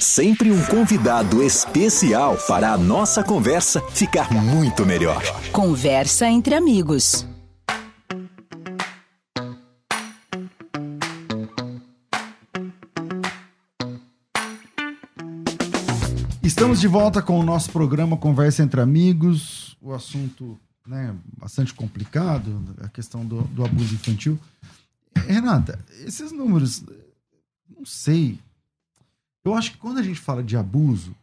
Sempre um convidado especial para a nossa conversa ficar muito melhor. Conversa entre amigos. Estamos de volta com o nosso programa Conversa entre Amigos. O assunto né, bastante complicado, a questão do, do abuso infantil. Renata, esses números, não sei, eu acho que quando a gente fala de abuso,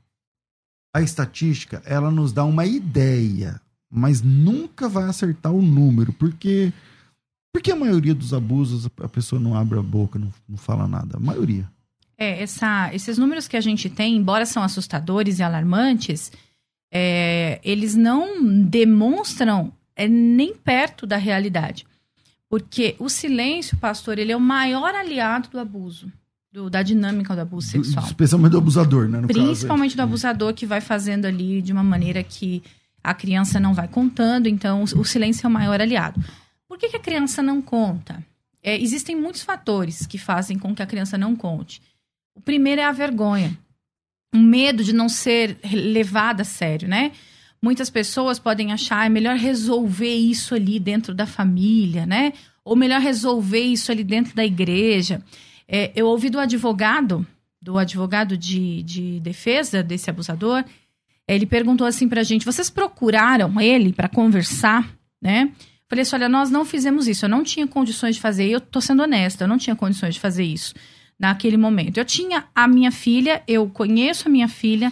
a estatística ela nos dá uma ideia, mas nunca vai acertar o número, porque porque a maioria dos abusos a pessoa não abre a boca, não, não fala nada. A maioria. É, essa, esses números que a gente tem, embora são assustadores e alarmantes, é, eles não demonstram é, nem perto da realidade. Porque o silêncio, pastor, ele é o maior aliado do abuso do, da dinâmica do abuso sexual. Especialmente do abusador, né? Principalmente caso, do abusador que vai fazendo ali de uma maneira que a criança não vai contando, então o, o silêncio é o maior aliado. Por que, que a criança não conta? É, existem muitos fatores que fazem com que a criança não conte. O primeiro é a vergonha, o medo de não ser levada a sério, né? Muitas pessoas podem achar é melhor resolver isso ali dentro da família, né? Ou melhor resolver isso ali dentro da igreja. É, eu ouvi do advogado, do advogado de, de defesa desse abusador, ele perguntou assim pra gente: vocês procuraram ele para conversar, né? Falei assim: olha, nós não fizemos isso, eu não tinha condições de fazer, eu tô sendo honesta, eu não tinha condições de fazer isso naquele momento. Eu tinha a minha filha, eu conheço a minha filha,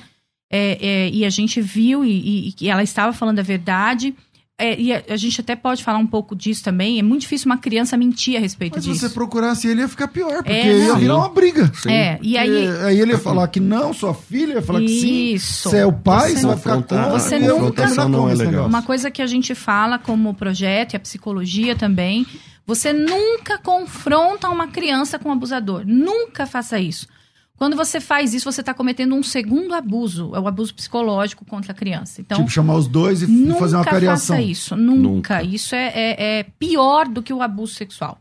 é, é, e a gente viu e, e, e ela estava falando a verdade. É, e a, a, gente até pode falar um pouco disso também. É muito difícil uma criança mentir a respeito Mas disso. Mas se você procurasse ele, ia ficar pior, porque é, ia virar uma briga. Sim. É, e aí... aí ele ia falar que não, sua filha ia falar Isso. que sim. Você é o pai, você, você vai ficar contra. Você nunca... Não é legal. Uma coisa que a gente fala como projeto e a psicologia também, você nunca confronta uma criança com um abusador. Nunca faça isso. Quando você faz isso, você está cometendo um segundo abuso, é o abuso psicológico contra a criança. Então, tipo, chamar os dois e fazer uma cariação. Nunca faça isso, nunca. nunca. Isso é, é, é, pior do que o abuso sexual.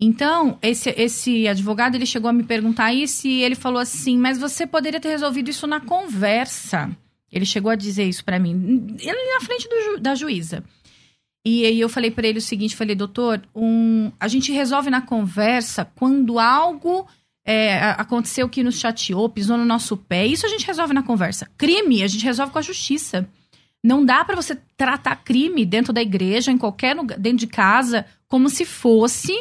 Então, esse, esse advogado, ele chegou a me perguntar isso e ele falou assim, mas você poderia ter resolvido isso na conversa. Ele chegou a dizer isso para mim, ele na frente ju, da juíza. E aí eu falei para ele o seguinte, falei, doutor, um, a gente resolve na conversa quando algo é, aconteceu que nos chateou, pisou no nosso pé. Isso a gente resolve na conversa. Crime, a gente resolve com a justiça. Não dá para você tratar crime dentro da igreja, em qualquer lugar, dentro de casa, como se fosse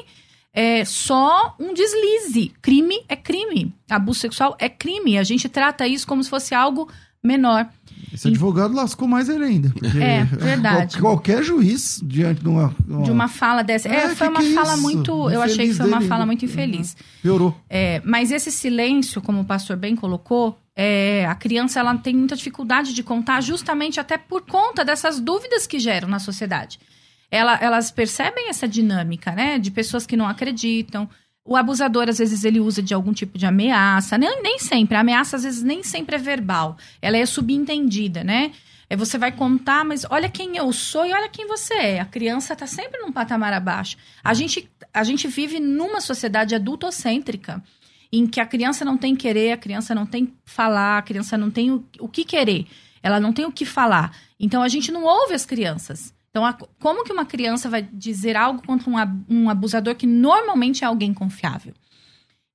é, só um deslize. Crime é crime. Abuso sexual é crime. A gente trata isso como se fosse algo menor. Esse advogado lascou mais ele ainda. É, verdade. Qualquer juiz, diante de uma. uma... De uma fala dessa. É, é foi uma fala isso? muito. Infeliz eu achei que foi uma fala muito infeliz. Piorou. É, mas esse silêncio, como o pastor bem colocou, é, a criança ela tem muita dificuldade de contar, justamente até por conta dessas dúvidas que geram na sociedade. Ela, elas percebem essa dinâmica, né? De pessoas que não acreditam, o abusador, às vezes, ele usa de algum tipo de ameaça. Nem, nem sempre. A ameaça, às vezes, nem sempre é verbal. Ela é subentendida, né? É, você vai contar, mas olha quem eu sou e olha quem você é. A criança está sempre num patamar abaixo. A gente, a gente vive numa sociedade adultocêntrica, em que a criança não tem querer, a criança não tem falar, a criança não tem o, o que querer. Ela não tem o que falar. Então, a gente não ouve as crianças. Então, a, como que uma criança vai dizer algo contra um, um abusador que normalmente é alguém confiável?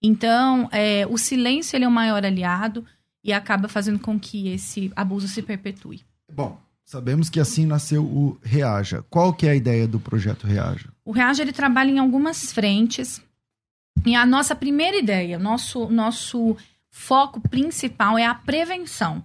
Então, é, o silêncio ele é o maior aliado e acaba fazendo com que esse abuso se perpetue. Bom, sabemos que assim nasceu o Reaja. Qual que é a ideia do projeto Reaja? O Reaja ele trabalha em algumas frentes. E a nossa primeira ideia, nosso nosso foco principal é a prevenção.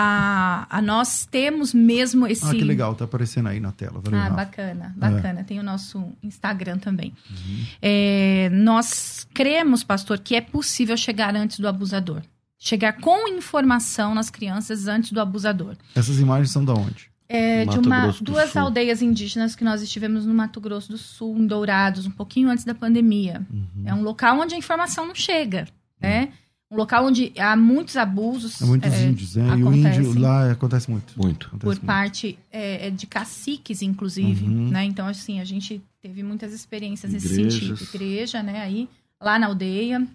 A, a nós temos mesmo esse. Ah, que legal, tá aparecendo aí na tela. Valeu, ah, Rafa. bacana, bacana. É. Tem o nosso Instagram também. Uhum. É, nós cremos, pastor, que é possível chegar antes do abusador. Chegar com informação nas crianças antes do abusador. Essas imagens são da onde? É, de uma, duas Sul. aldeias indígenas que nós estivemos no Mato Grosso do Sul, em Dourados, um pouquinho antes da pandemia. Uhum. É um local onde a informação não chega, né? Um local onde há muitos abusos. Há muitos é, índios, né? E o índio lá acontece muito. Muito. Acontece por muito. parte é, é, de caciques, inclusive, uhum. né? Então, assim, a gente teve muitas experiências Igrejas. nesse sentido. Igreja, né? Aí, lá na aldeia.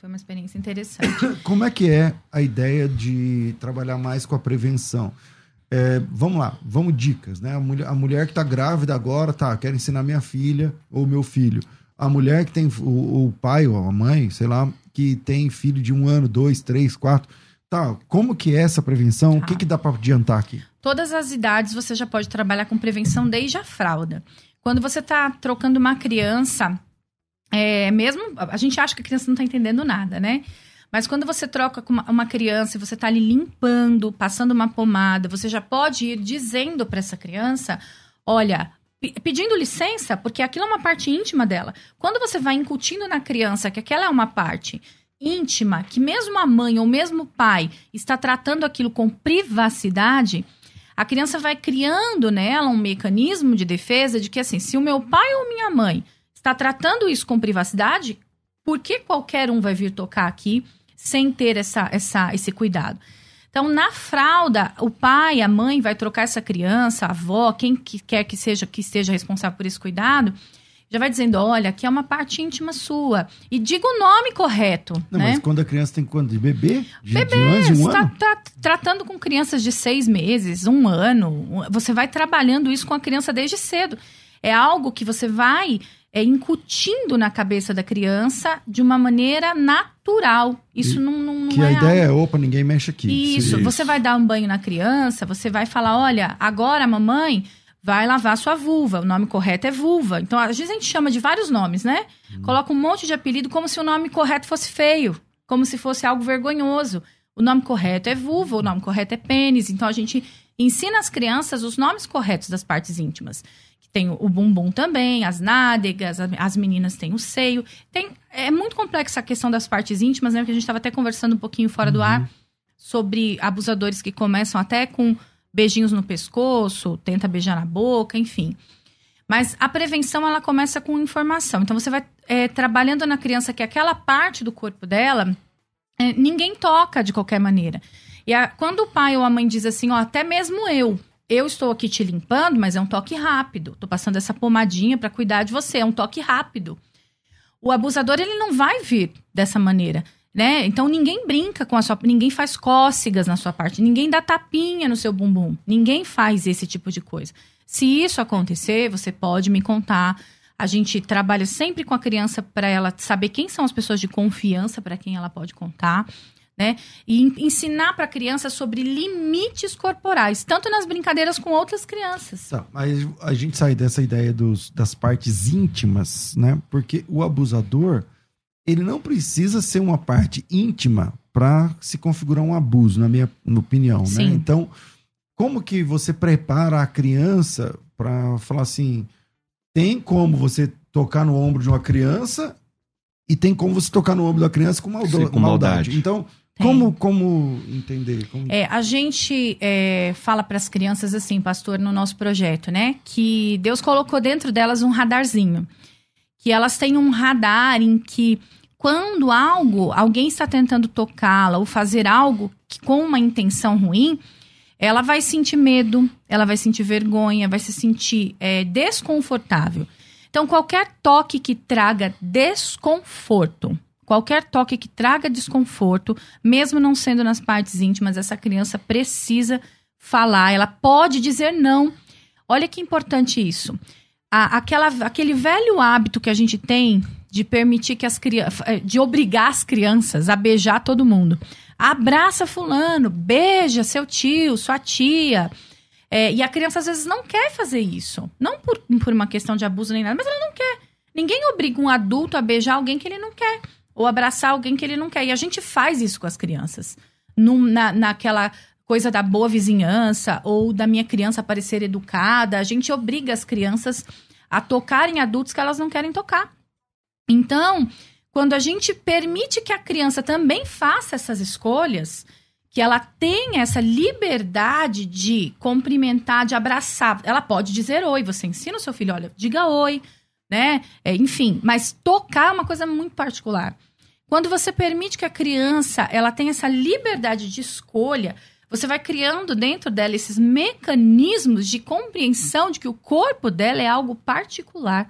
Foi uma experiência interessante. Como é que é a ideia de trabalhar mais com a prevenção? É, vamos lá, vamos dicas, né? A mulher, a mulher que está grávida agora, tá, quero ensinar minha filha ou meu filho. A mulher que tem o, o pai ou a mãe, sei lá, que tem filho de um ano, dois, três, quatro. Tá, como que é essa prevenção? Tá. O que, que dá para adiantar aqui? Todas as idades você já pode trabalhar com prevenção desde a fralda. Quando você está trocando uma criança, é, mesmo a gente acha que a criança não está entendendo nada, né? Mas quando você troca com uma, uma criança e você está ali limpando, passando uma pomada, você já pode ir dizendo para essa criança: olha, pedindo licença, porque aquilo é uma parte íntima dela. Quando você vai incutindo na criança que aquela é uma parte íntima, que mesmo a mãe ou mesmo o pai está tratando aquilo com privacidade, a criança vai criando nela um mecanismo de defesa de que assim, se o meu pai ou minha mãe está tratando isso com privacidade, por que qualquer um vai vir tocar aqui sem ter essa, essa, esse cuidado? Então, na fralda, o pai, a mãe vai trocar essa criança, a avó, quem que quer que seja que esteja responsável por esse cuidado, já vai dizendo, olha, aqui é uma parte íntima sua. E diga o nome correto. Não, né? mas quando a criança tem quando? De bebê? De, bebê, de um está tá tratando com crianças de seis meses, um ano. Você vai trabalhando isso com a criança desde cedo. É algo que você vai é, incutindo na cabeça da criança de uma maneira natural. Isso e não, não, não que é a ideia algo... é, opa, ninguém mexe aqui. Isso, Isso, você vai dar um banho na criança, você vai falar, olha, agora mamãe vai lavar sua vulva. O nome correto é vulva. Então, às vezes a gente chama de vários nomes, né? Hum. Coloca um monte de apelido como se o nome correto fosse feio, como se fosse algo vergonhoso. O nome correto é vulva, o nome correto é pênis. Então, a gente ensina as crianças os nomes corretos das partes íntimas tem o bumbum também, as nádegas, as meninas têm o seio. Tem, é muito complexa a questão das partes íntimas, né? Que a gente estava até conversando um pouquinho fora uhum. do ar sobre abusadores que começam até com beijinhos no pescoço, tenta beijar na boca, enfim. Mas a prevenção ela começa com informação. Então você vai é, trabalhando na criança que aquela parte do corpo dela é, ninguém toca de qualquer maneira. E a, quando o pai ou a mãe diz assim, ó, até mesmo eu eu estou aqui te limpando, mas é um toque rápido. Estou passando essa pomadinha para cuidar de você, é um toque rápido. O abusador ele não vai vir dessa maneira, né? Então ninguém brinca com a sua, ninguém faz cócegas na sua parte, ninguém dá tapinha no seu bumbum, ninguém faz esse tipo de coisa. Se isso acontecer, você pode me contar. A gente trabalha sempre com a criança para ela saber quem são as pessoas de confiança para quem ela pode contar né? E ensinar para a criança sobre limites corporais, tanto nas brincadeiras com outras crianças. Tá, mas a gente sai dessa ideia dos, das partes íntimas, né? Porque o abusador, ele não precisa ser uma parte íntima para se configurar um abuso, na minha opinião, né? Sim. né? Então, como que você prepara a criança para falar assim, tem como você tocar no ombro de uma criança e tem como você tocar no ombro da criança com, maldo, Sim, com maldade. maldade. Então, como, como entender? Como... É, a gente é, fala para as crianças assim, pastor, no nosso projeto, né? Que Deus colocou dentro delas um radarzinho. Que elas têm um radar em que quando algo, alguém está tentando tocá-la ou fazer algo que, com uma intenção ruim, ela vai sentir medo, ela vai sentir vergonha, vai se sentir é, desconfortável. Então, qualquer toque que traga desconforto, Qualquer toque que traga desconforto, mesmo não sendo nas partes íntimas, essa criança precisa falar, ela pode dizer não. Olha que importante isso. A, aquela, aquele velho hábito que a gente tem de permitir que as crianças, eh, de obrigar as crianças a beijar todo mundo. Abraça fulano, beija seu tio, sua tia. É, e a criança às vezes não quer fazer isso. Não por, por uma questão de abuso nem nada, mas ela não quer. Ninguém obriga um adulto a beijar alguém que ele não quer ou abraçar alguém que ele não quer. E a gente faz isso com as crianças. Num, na, naquela coisa da boa vizinhança ou da minha criança parecer educada. A gente obriga as crianças a tocar em adultos que elas não querem tocar. Então, quando a gente permite que a criança também faça essas escolhas, que ela tenha essa liberdade de cumprimentar, de abraçar, ela pode dizer oi. Você ensina o seu filho, olha, diga oi, né? É, enfim, mas tocar é uma coisa muito particular. Quando você permite que a criança ela tenha essa liberdade de escolha, você vai criando dentro dela esses mecanismos de compreensão de que o corpo dela é algo particular.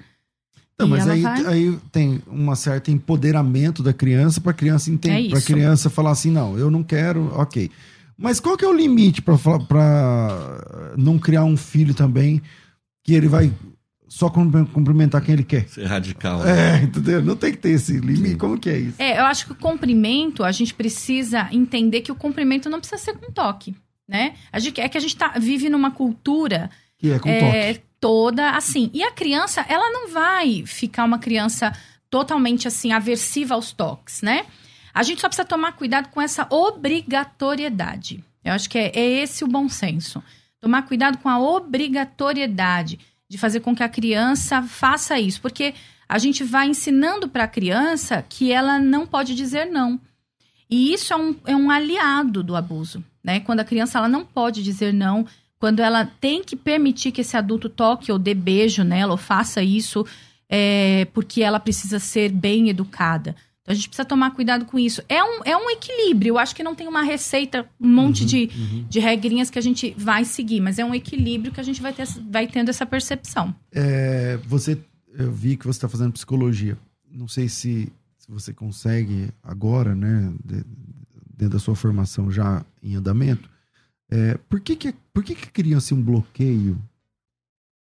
Não, mas aí, vai... aí tem um certo empoderamento da criança para a criança entender, é para criança falar assim, não, eu não quero, ok. Mas qual que é o limite para não criar um filho também que ele vai só cumprimentar quem ele quer. Ser radical. Né? É, entendeu? Não tem que ter esse limite. Sim. Como que é isso? É, eu acho que o cumprimento, a gente precisa entender que o cumprimento não precisa ser com toque, né? A gente, é que a gente tá, vive numa cultura... Que é com é, toque. Toda assim. E a criança, ela não vai ficar uma criança totalmente assim, aversiva aos toques, né? A gente só precisa tomar cuidado com essa obrigatoriedade. Eu acho que é, é esse o bom senso. Tomar cuidado com a obrigatoriedade de fazer com que a criança faça isso, porque a gente vai ensinando para a criança que ela não pode dizer não. E isso é um, é um aliado do abuso, né? Quando a criança ela não pode dizer não, quando ela tem que permitir que esse adulto toque ou dê beijo nela ou faça isso é, porque ela precisa ser bem educada. Então a gente precisa tomar cuidado com isso. É um, é um equilíbrio. Eu acho que não tem uma receita, um monte uhum, de, uhum. de regrinhas que a gente vai seguir, mas é um equilíbrio que a gente vai, ter, vai tendo essa percepção. É, você, eu vi que você está fazendo psicologia. Não sei se, se você consegue agora, né, de, dentro da sua formação já em andamento, é, por que que, por que que cria-se um bloqueio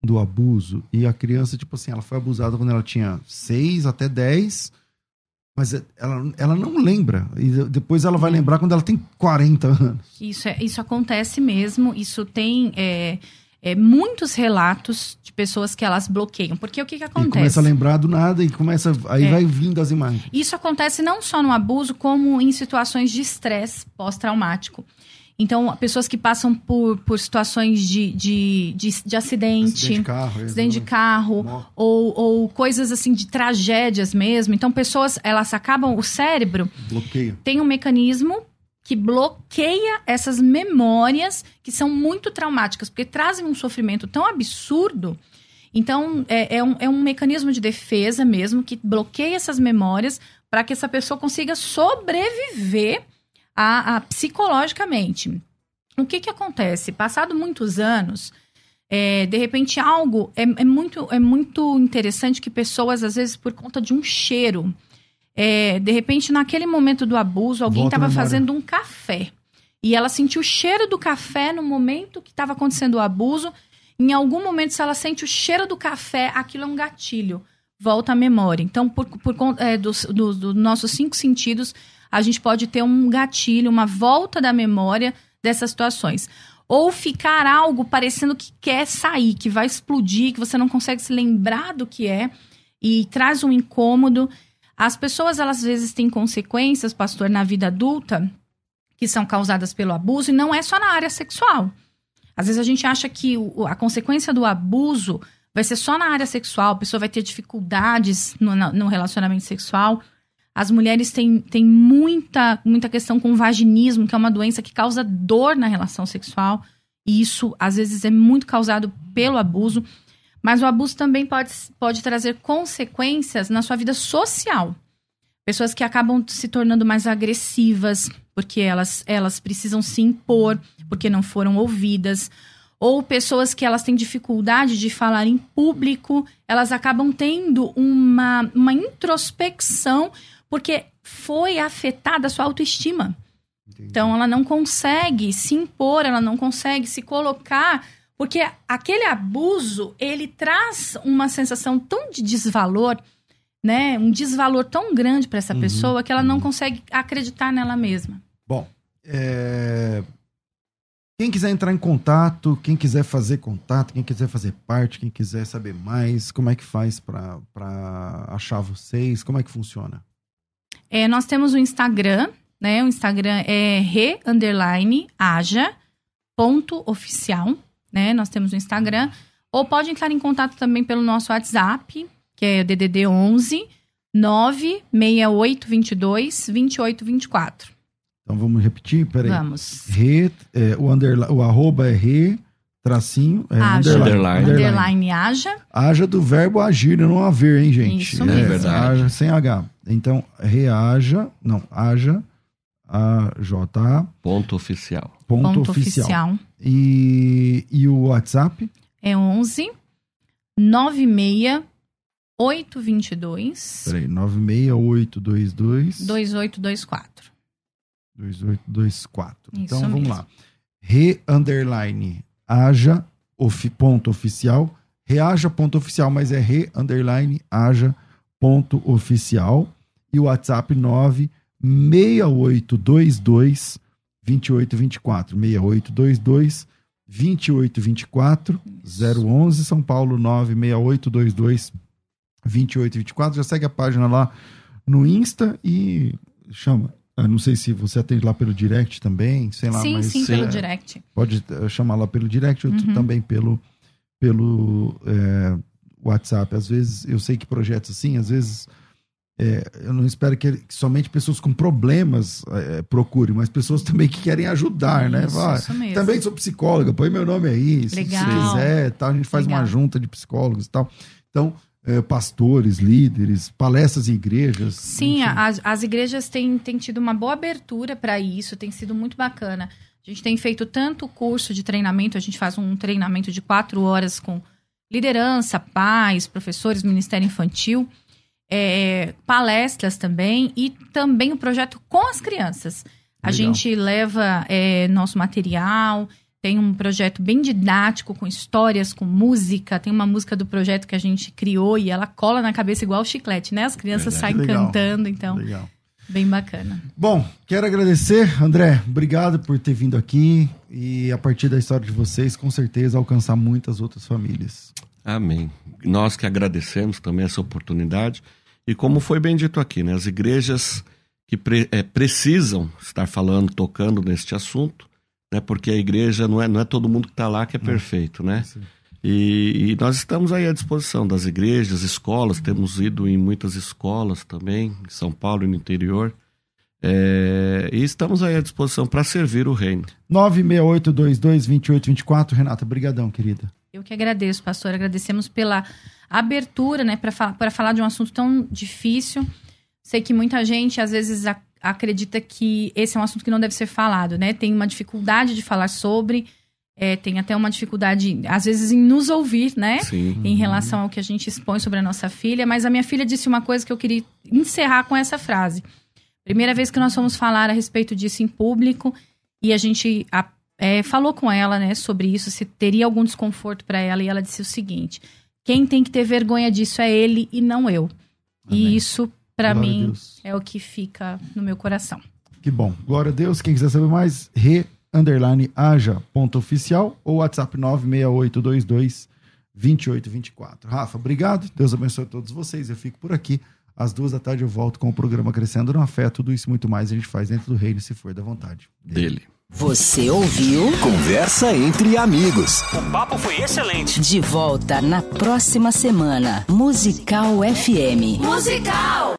do abuso e a criança, tipo assim, ela foi abusada quando ela tinha 6 até 10 mas é, ela, ela não lembra. E depois ela vai lembrar quando ela tem 40 anos. Isso, é, isso acontece mesmo. Isso tem é, é, muitos relatos de pessoas que elas bloqueiam. Porque o que, que acontece? E começa a lembrar do nada e começa. Aí é. vai vindo as imagens. Isso acontece não só no abuso, como em situações de estresse pós-traumático. Então, pessoas que passam por, por situações de, de, de, de acidente, acidente de carro, acidente de carro ou, ou coisas assim de tragédias mesmo. Então, pessoas, elas acabam, o cérebro Bloqueio. tem um mecanismo que bloqueia essas memórias que são muito traumáticas, porque trazem um sofrimento tão absurdo. Então, é, é, um, é um mecanismo de defesa mesmo que bloqueia essas memórias para que essa pessoa consiga sobreviver a, a psicologicamente. O que que acontece? Passado muitos anos, é, de repente algo é, é, muito é muito interessante que pessoas às vezes por conta de um cheiro, é, de repente naquele momento do abuso alguém estava fazendo um café e ela sentiu o cheiro do café no momento que estava acontecendo o abuso. Em algum momento, se ela sente o cheiro do café, aquilo é um gatilho, volta à memória. Então, por, por é, dos, dos, dos nossos cinco sentidos, a gente pode ter um gatilho, uma volta da memória dessas situações. Ou ficar algo parecendo que quer sair, que vai explodir, que você não consegue se lembrar do que é e traz um incômodo. As pessoas, elas às vezes têm consequências, pastor, na vida adulta que são causadas pelo abuso e não é só na área sexual. Às vezes a gente acha que a consequência do abuso vai ser só na área sexual, a pessoa vai ter dificuldades no, no relacionamento sexual. As mulheres têm, têm muita, muita questão com vaginismo, que é uma doença que causa dor na relação sexual. E isso, às vezes, é muito causado pelo abuso. Mas o abuso também pode, pode trazer consequências na sua vida social. Pessoas que acabam se tornando mais agressivas, porque elas, elas precisam se impor, porque não foram ouvidas. Ou pessoas que elas têm dificuldade de falar em público, elas acabam tendo uma, uma introspecção porque foi afetada a sua autoestima. Entendi. Então ela não consegue se impor, ela não consegue se colocar, porque aquele abuso, ele traz uma sensação tão de desvalor, né? Um desvalor tão grande para essa uhum, pessoa que ela uhum. não consegue acreditar nela mesma. Bom, é... quem quiser entrar em contato, quem quiser fazer contato, quem quiser fazer parte, quem quiser saber mais, como é que faz para achar vocês? Como é que funciona? É, nós temos o Instagram, né? O Instagram é re underline ponto oficial, né? Nós temos o Instagram. Ou pode entrar em contato também pelo nosso WhatsApp, que é o DDD 11 96822 2824. Então vamos repetir, peraí. Vamos. Re, é, o, underla, o arroba é re, tracinho, é Haja. underline. Underline. Underline haja. Haja do verbo agir, não haver, hein, gente? Isso mesmo. É verdade. Haja sem H. Então, reaja, não, haja, a j a Ponto oficial. ponto, Ponto oficial. oficial. E, e o WhatsApp? É 11 96 822 Peraí, 96822 2824. 2824. Isso então vamos mesmo. lá. Re underline haja ofi, ponto oficial. Reaja ponto oficial, mas é re underline haja ponto oficial. E o WhatsApp 96822 2824. 6822 2824 011 São Paulo 96822 2824. Já segue a página lá no Insta e chama. Eu não sei se você atende lá pelo direct também, sei lá, sim, mas sim, pelo é. direct. pode eh, chamar lá pelo direct ou Uhum. também pelo, pelo eh, WhatsApp. Às vezes, eu sei que projetos assim, às vezes eh, eu não espero que, que somente pessoas com problemas procurem, mas pessoas também que querem ajudar, né? Isso, Vai, isso mesmo. também sou psicóloga, põe meu nome aí, se você quiser, tal, a gente faz uma Legal. junta de psicólogos e tal. Então, eh, pastores, líderes, palestras em igrejas. Sim, as, as igrejas têm, têm tido uma boa abertura para isso, tem sido muito bacana. A gente tem feito tanto curso de treinamento, a gente faz um treinamento de quatro horas com liderança, pais, professores, Ministério Infantil, é, palestras também e também o projeto com as crianças. A Legal. gente leva é, nosso material, tem um projeto bem didático, com histórias, com música. Tem uma música do projeto que a gente criou e ela cola na cabeça igual chiclete, né? As crianças Verdade. saem Legal. cantando, então, Legal. bem bacana. Bom, quero agradecer, André. Obrigado por ter vindo aqui e a partir da história de vocês, com certeza alcançar muitas outras famílias. Amém. Nós que agradecemos também essa oportunidade. E como foi bem dito aqui, né, as igrejas que pre- eh, precisam estar falando, tocando neste assunto, né, porque a igreja não é, não é todo mundo que está lá que é perfeito, né? E, e nós estamos aí à disposição das igrejas, escolas, temos ido em muitas escolas também, em São Paulo e no interior. É, e estamos aí à disposição para servir o reino. 968222824. Renata, brigadão, querida. Eu que agradeço, pastor. Agradecemos pela abertura, né, para fa pra falar de um assunto tão difícil. Sei que muita gente, às vezes, acredita que esse é um assunto que não deve ser falado, né? Tem uma dificuldade de falar sobre, é, tem até uma dificuldade, às vezes, em nos ouvir, né? Sim. em relação ao que a gente expõe sobre a nossa filha, mas a minha filha disse uma coisa que eu queria encerrar com essa frase. Primeira vez que nós fomos falar a respeito disso em público e a gente a- é, falou com ela, né, sobre isso, se teria algum desconforto para ela e ela disse o seguinte: quem tem que ter vergonha disso é ele e não eu. Amém. E isso para mim é o que fica no meu coração. Que bom. Glória a Deus. Quem quiser saber mais, re underline haja ponto oficial ou WhatsApp 96822 2824. Rafa, obrigado. Deus abençoe a todos vocês. Eu fico por aqui. Às duas da tarde eu volto com o programa Crescendo no Afé. Tudo isso e muito mais a gente faz dentro do reino, se for da vontade. Dele. Você ouviu? Conversa entre amigos. O papo foi excelente. De volta na próxima semana. Musical FM. Musical!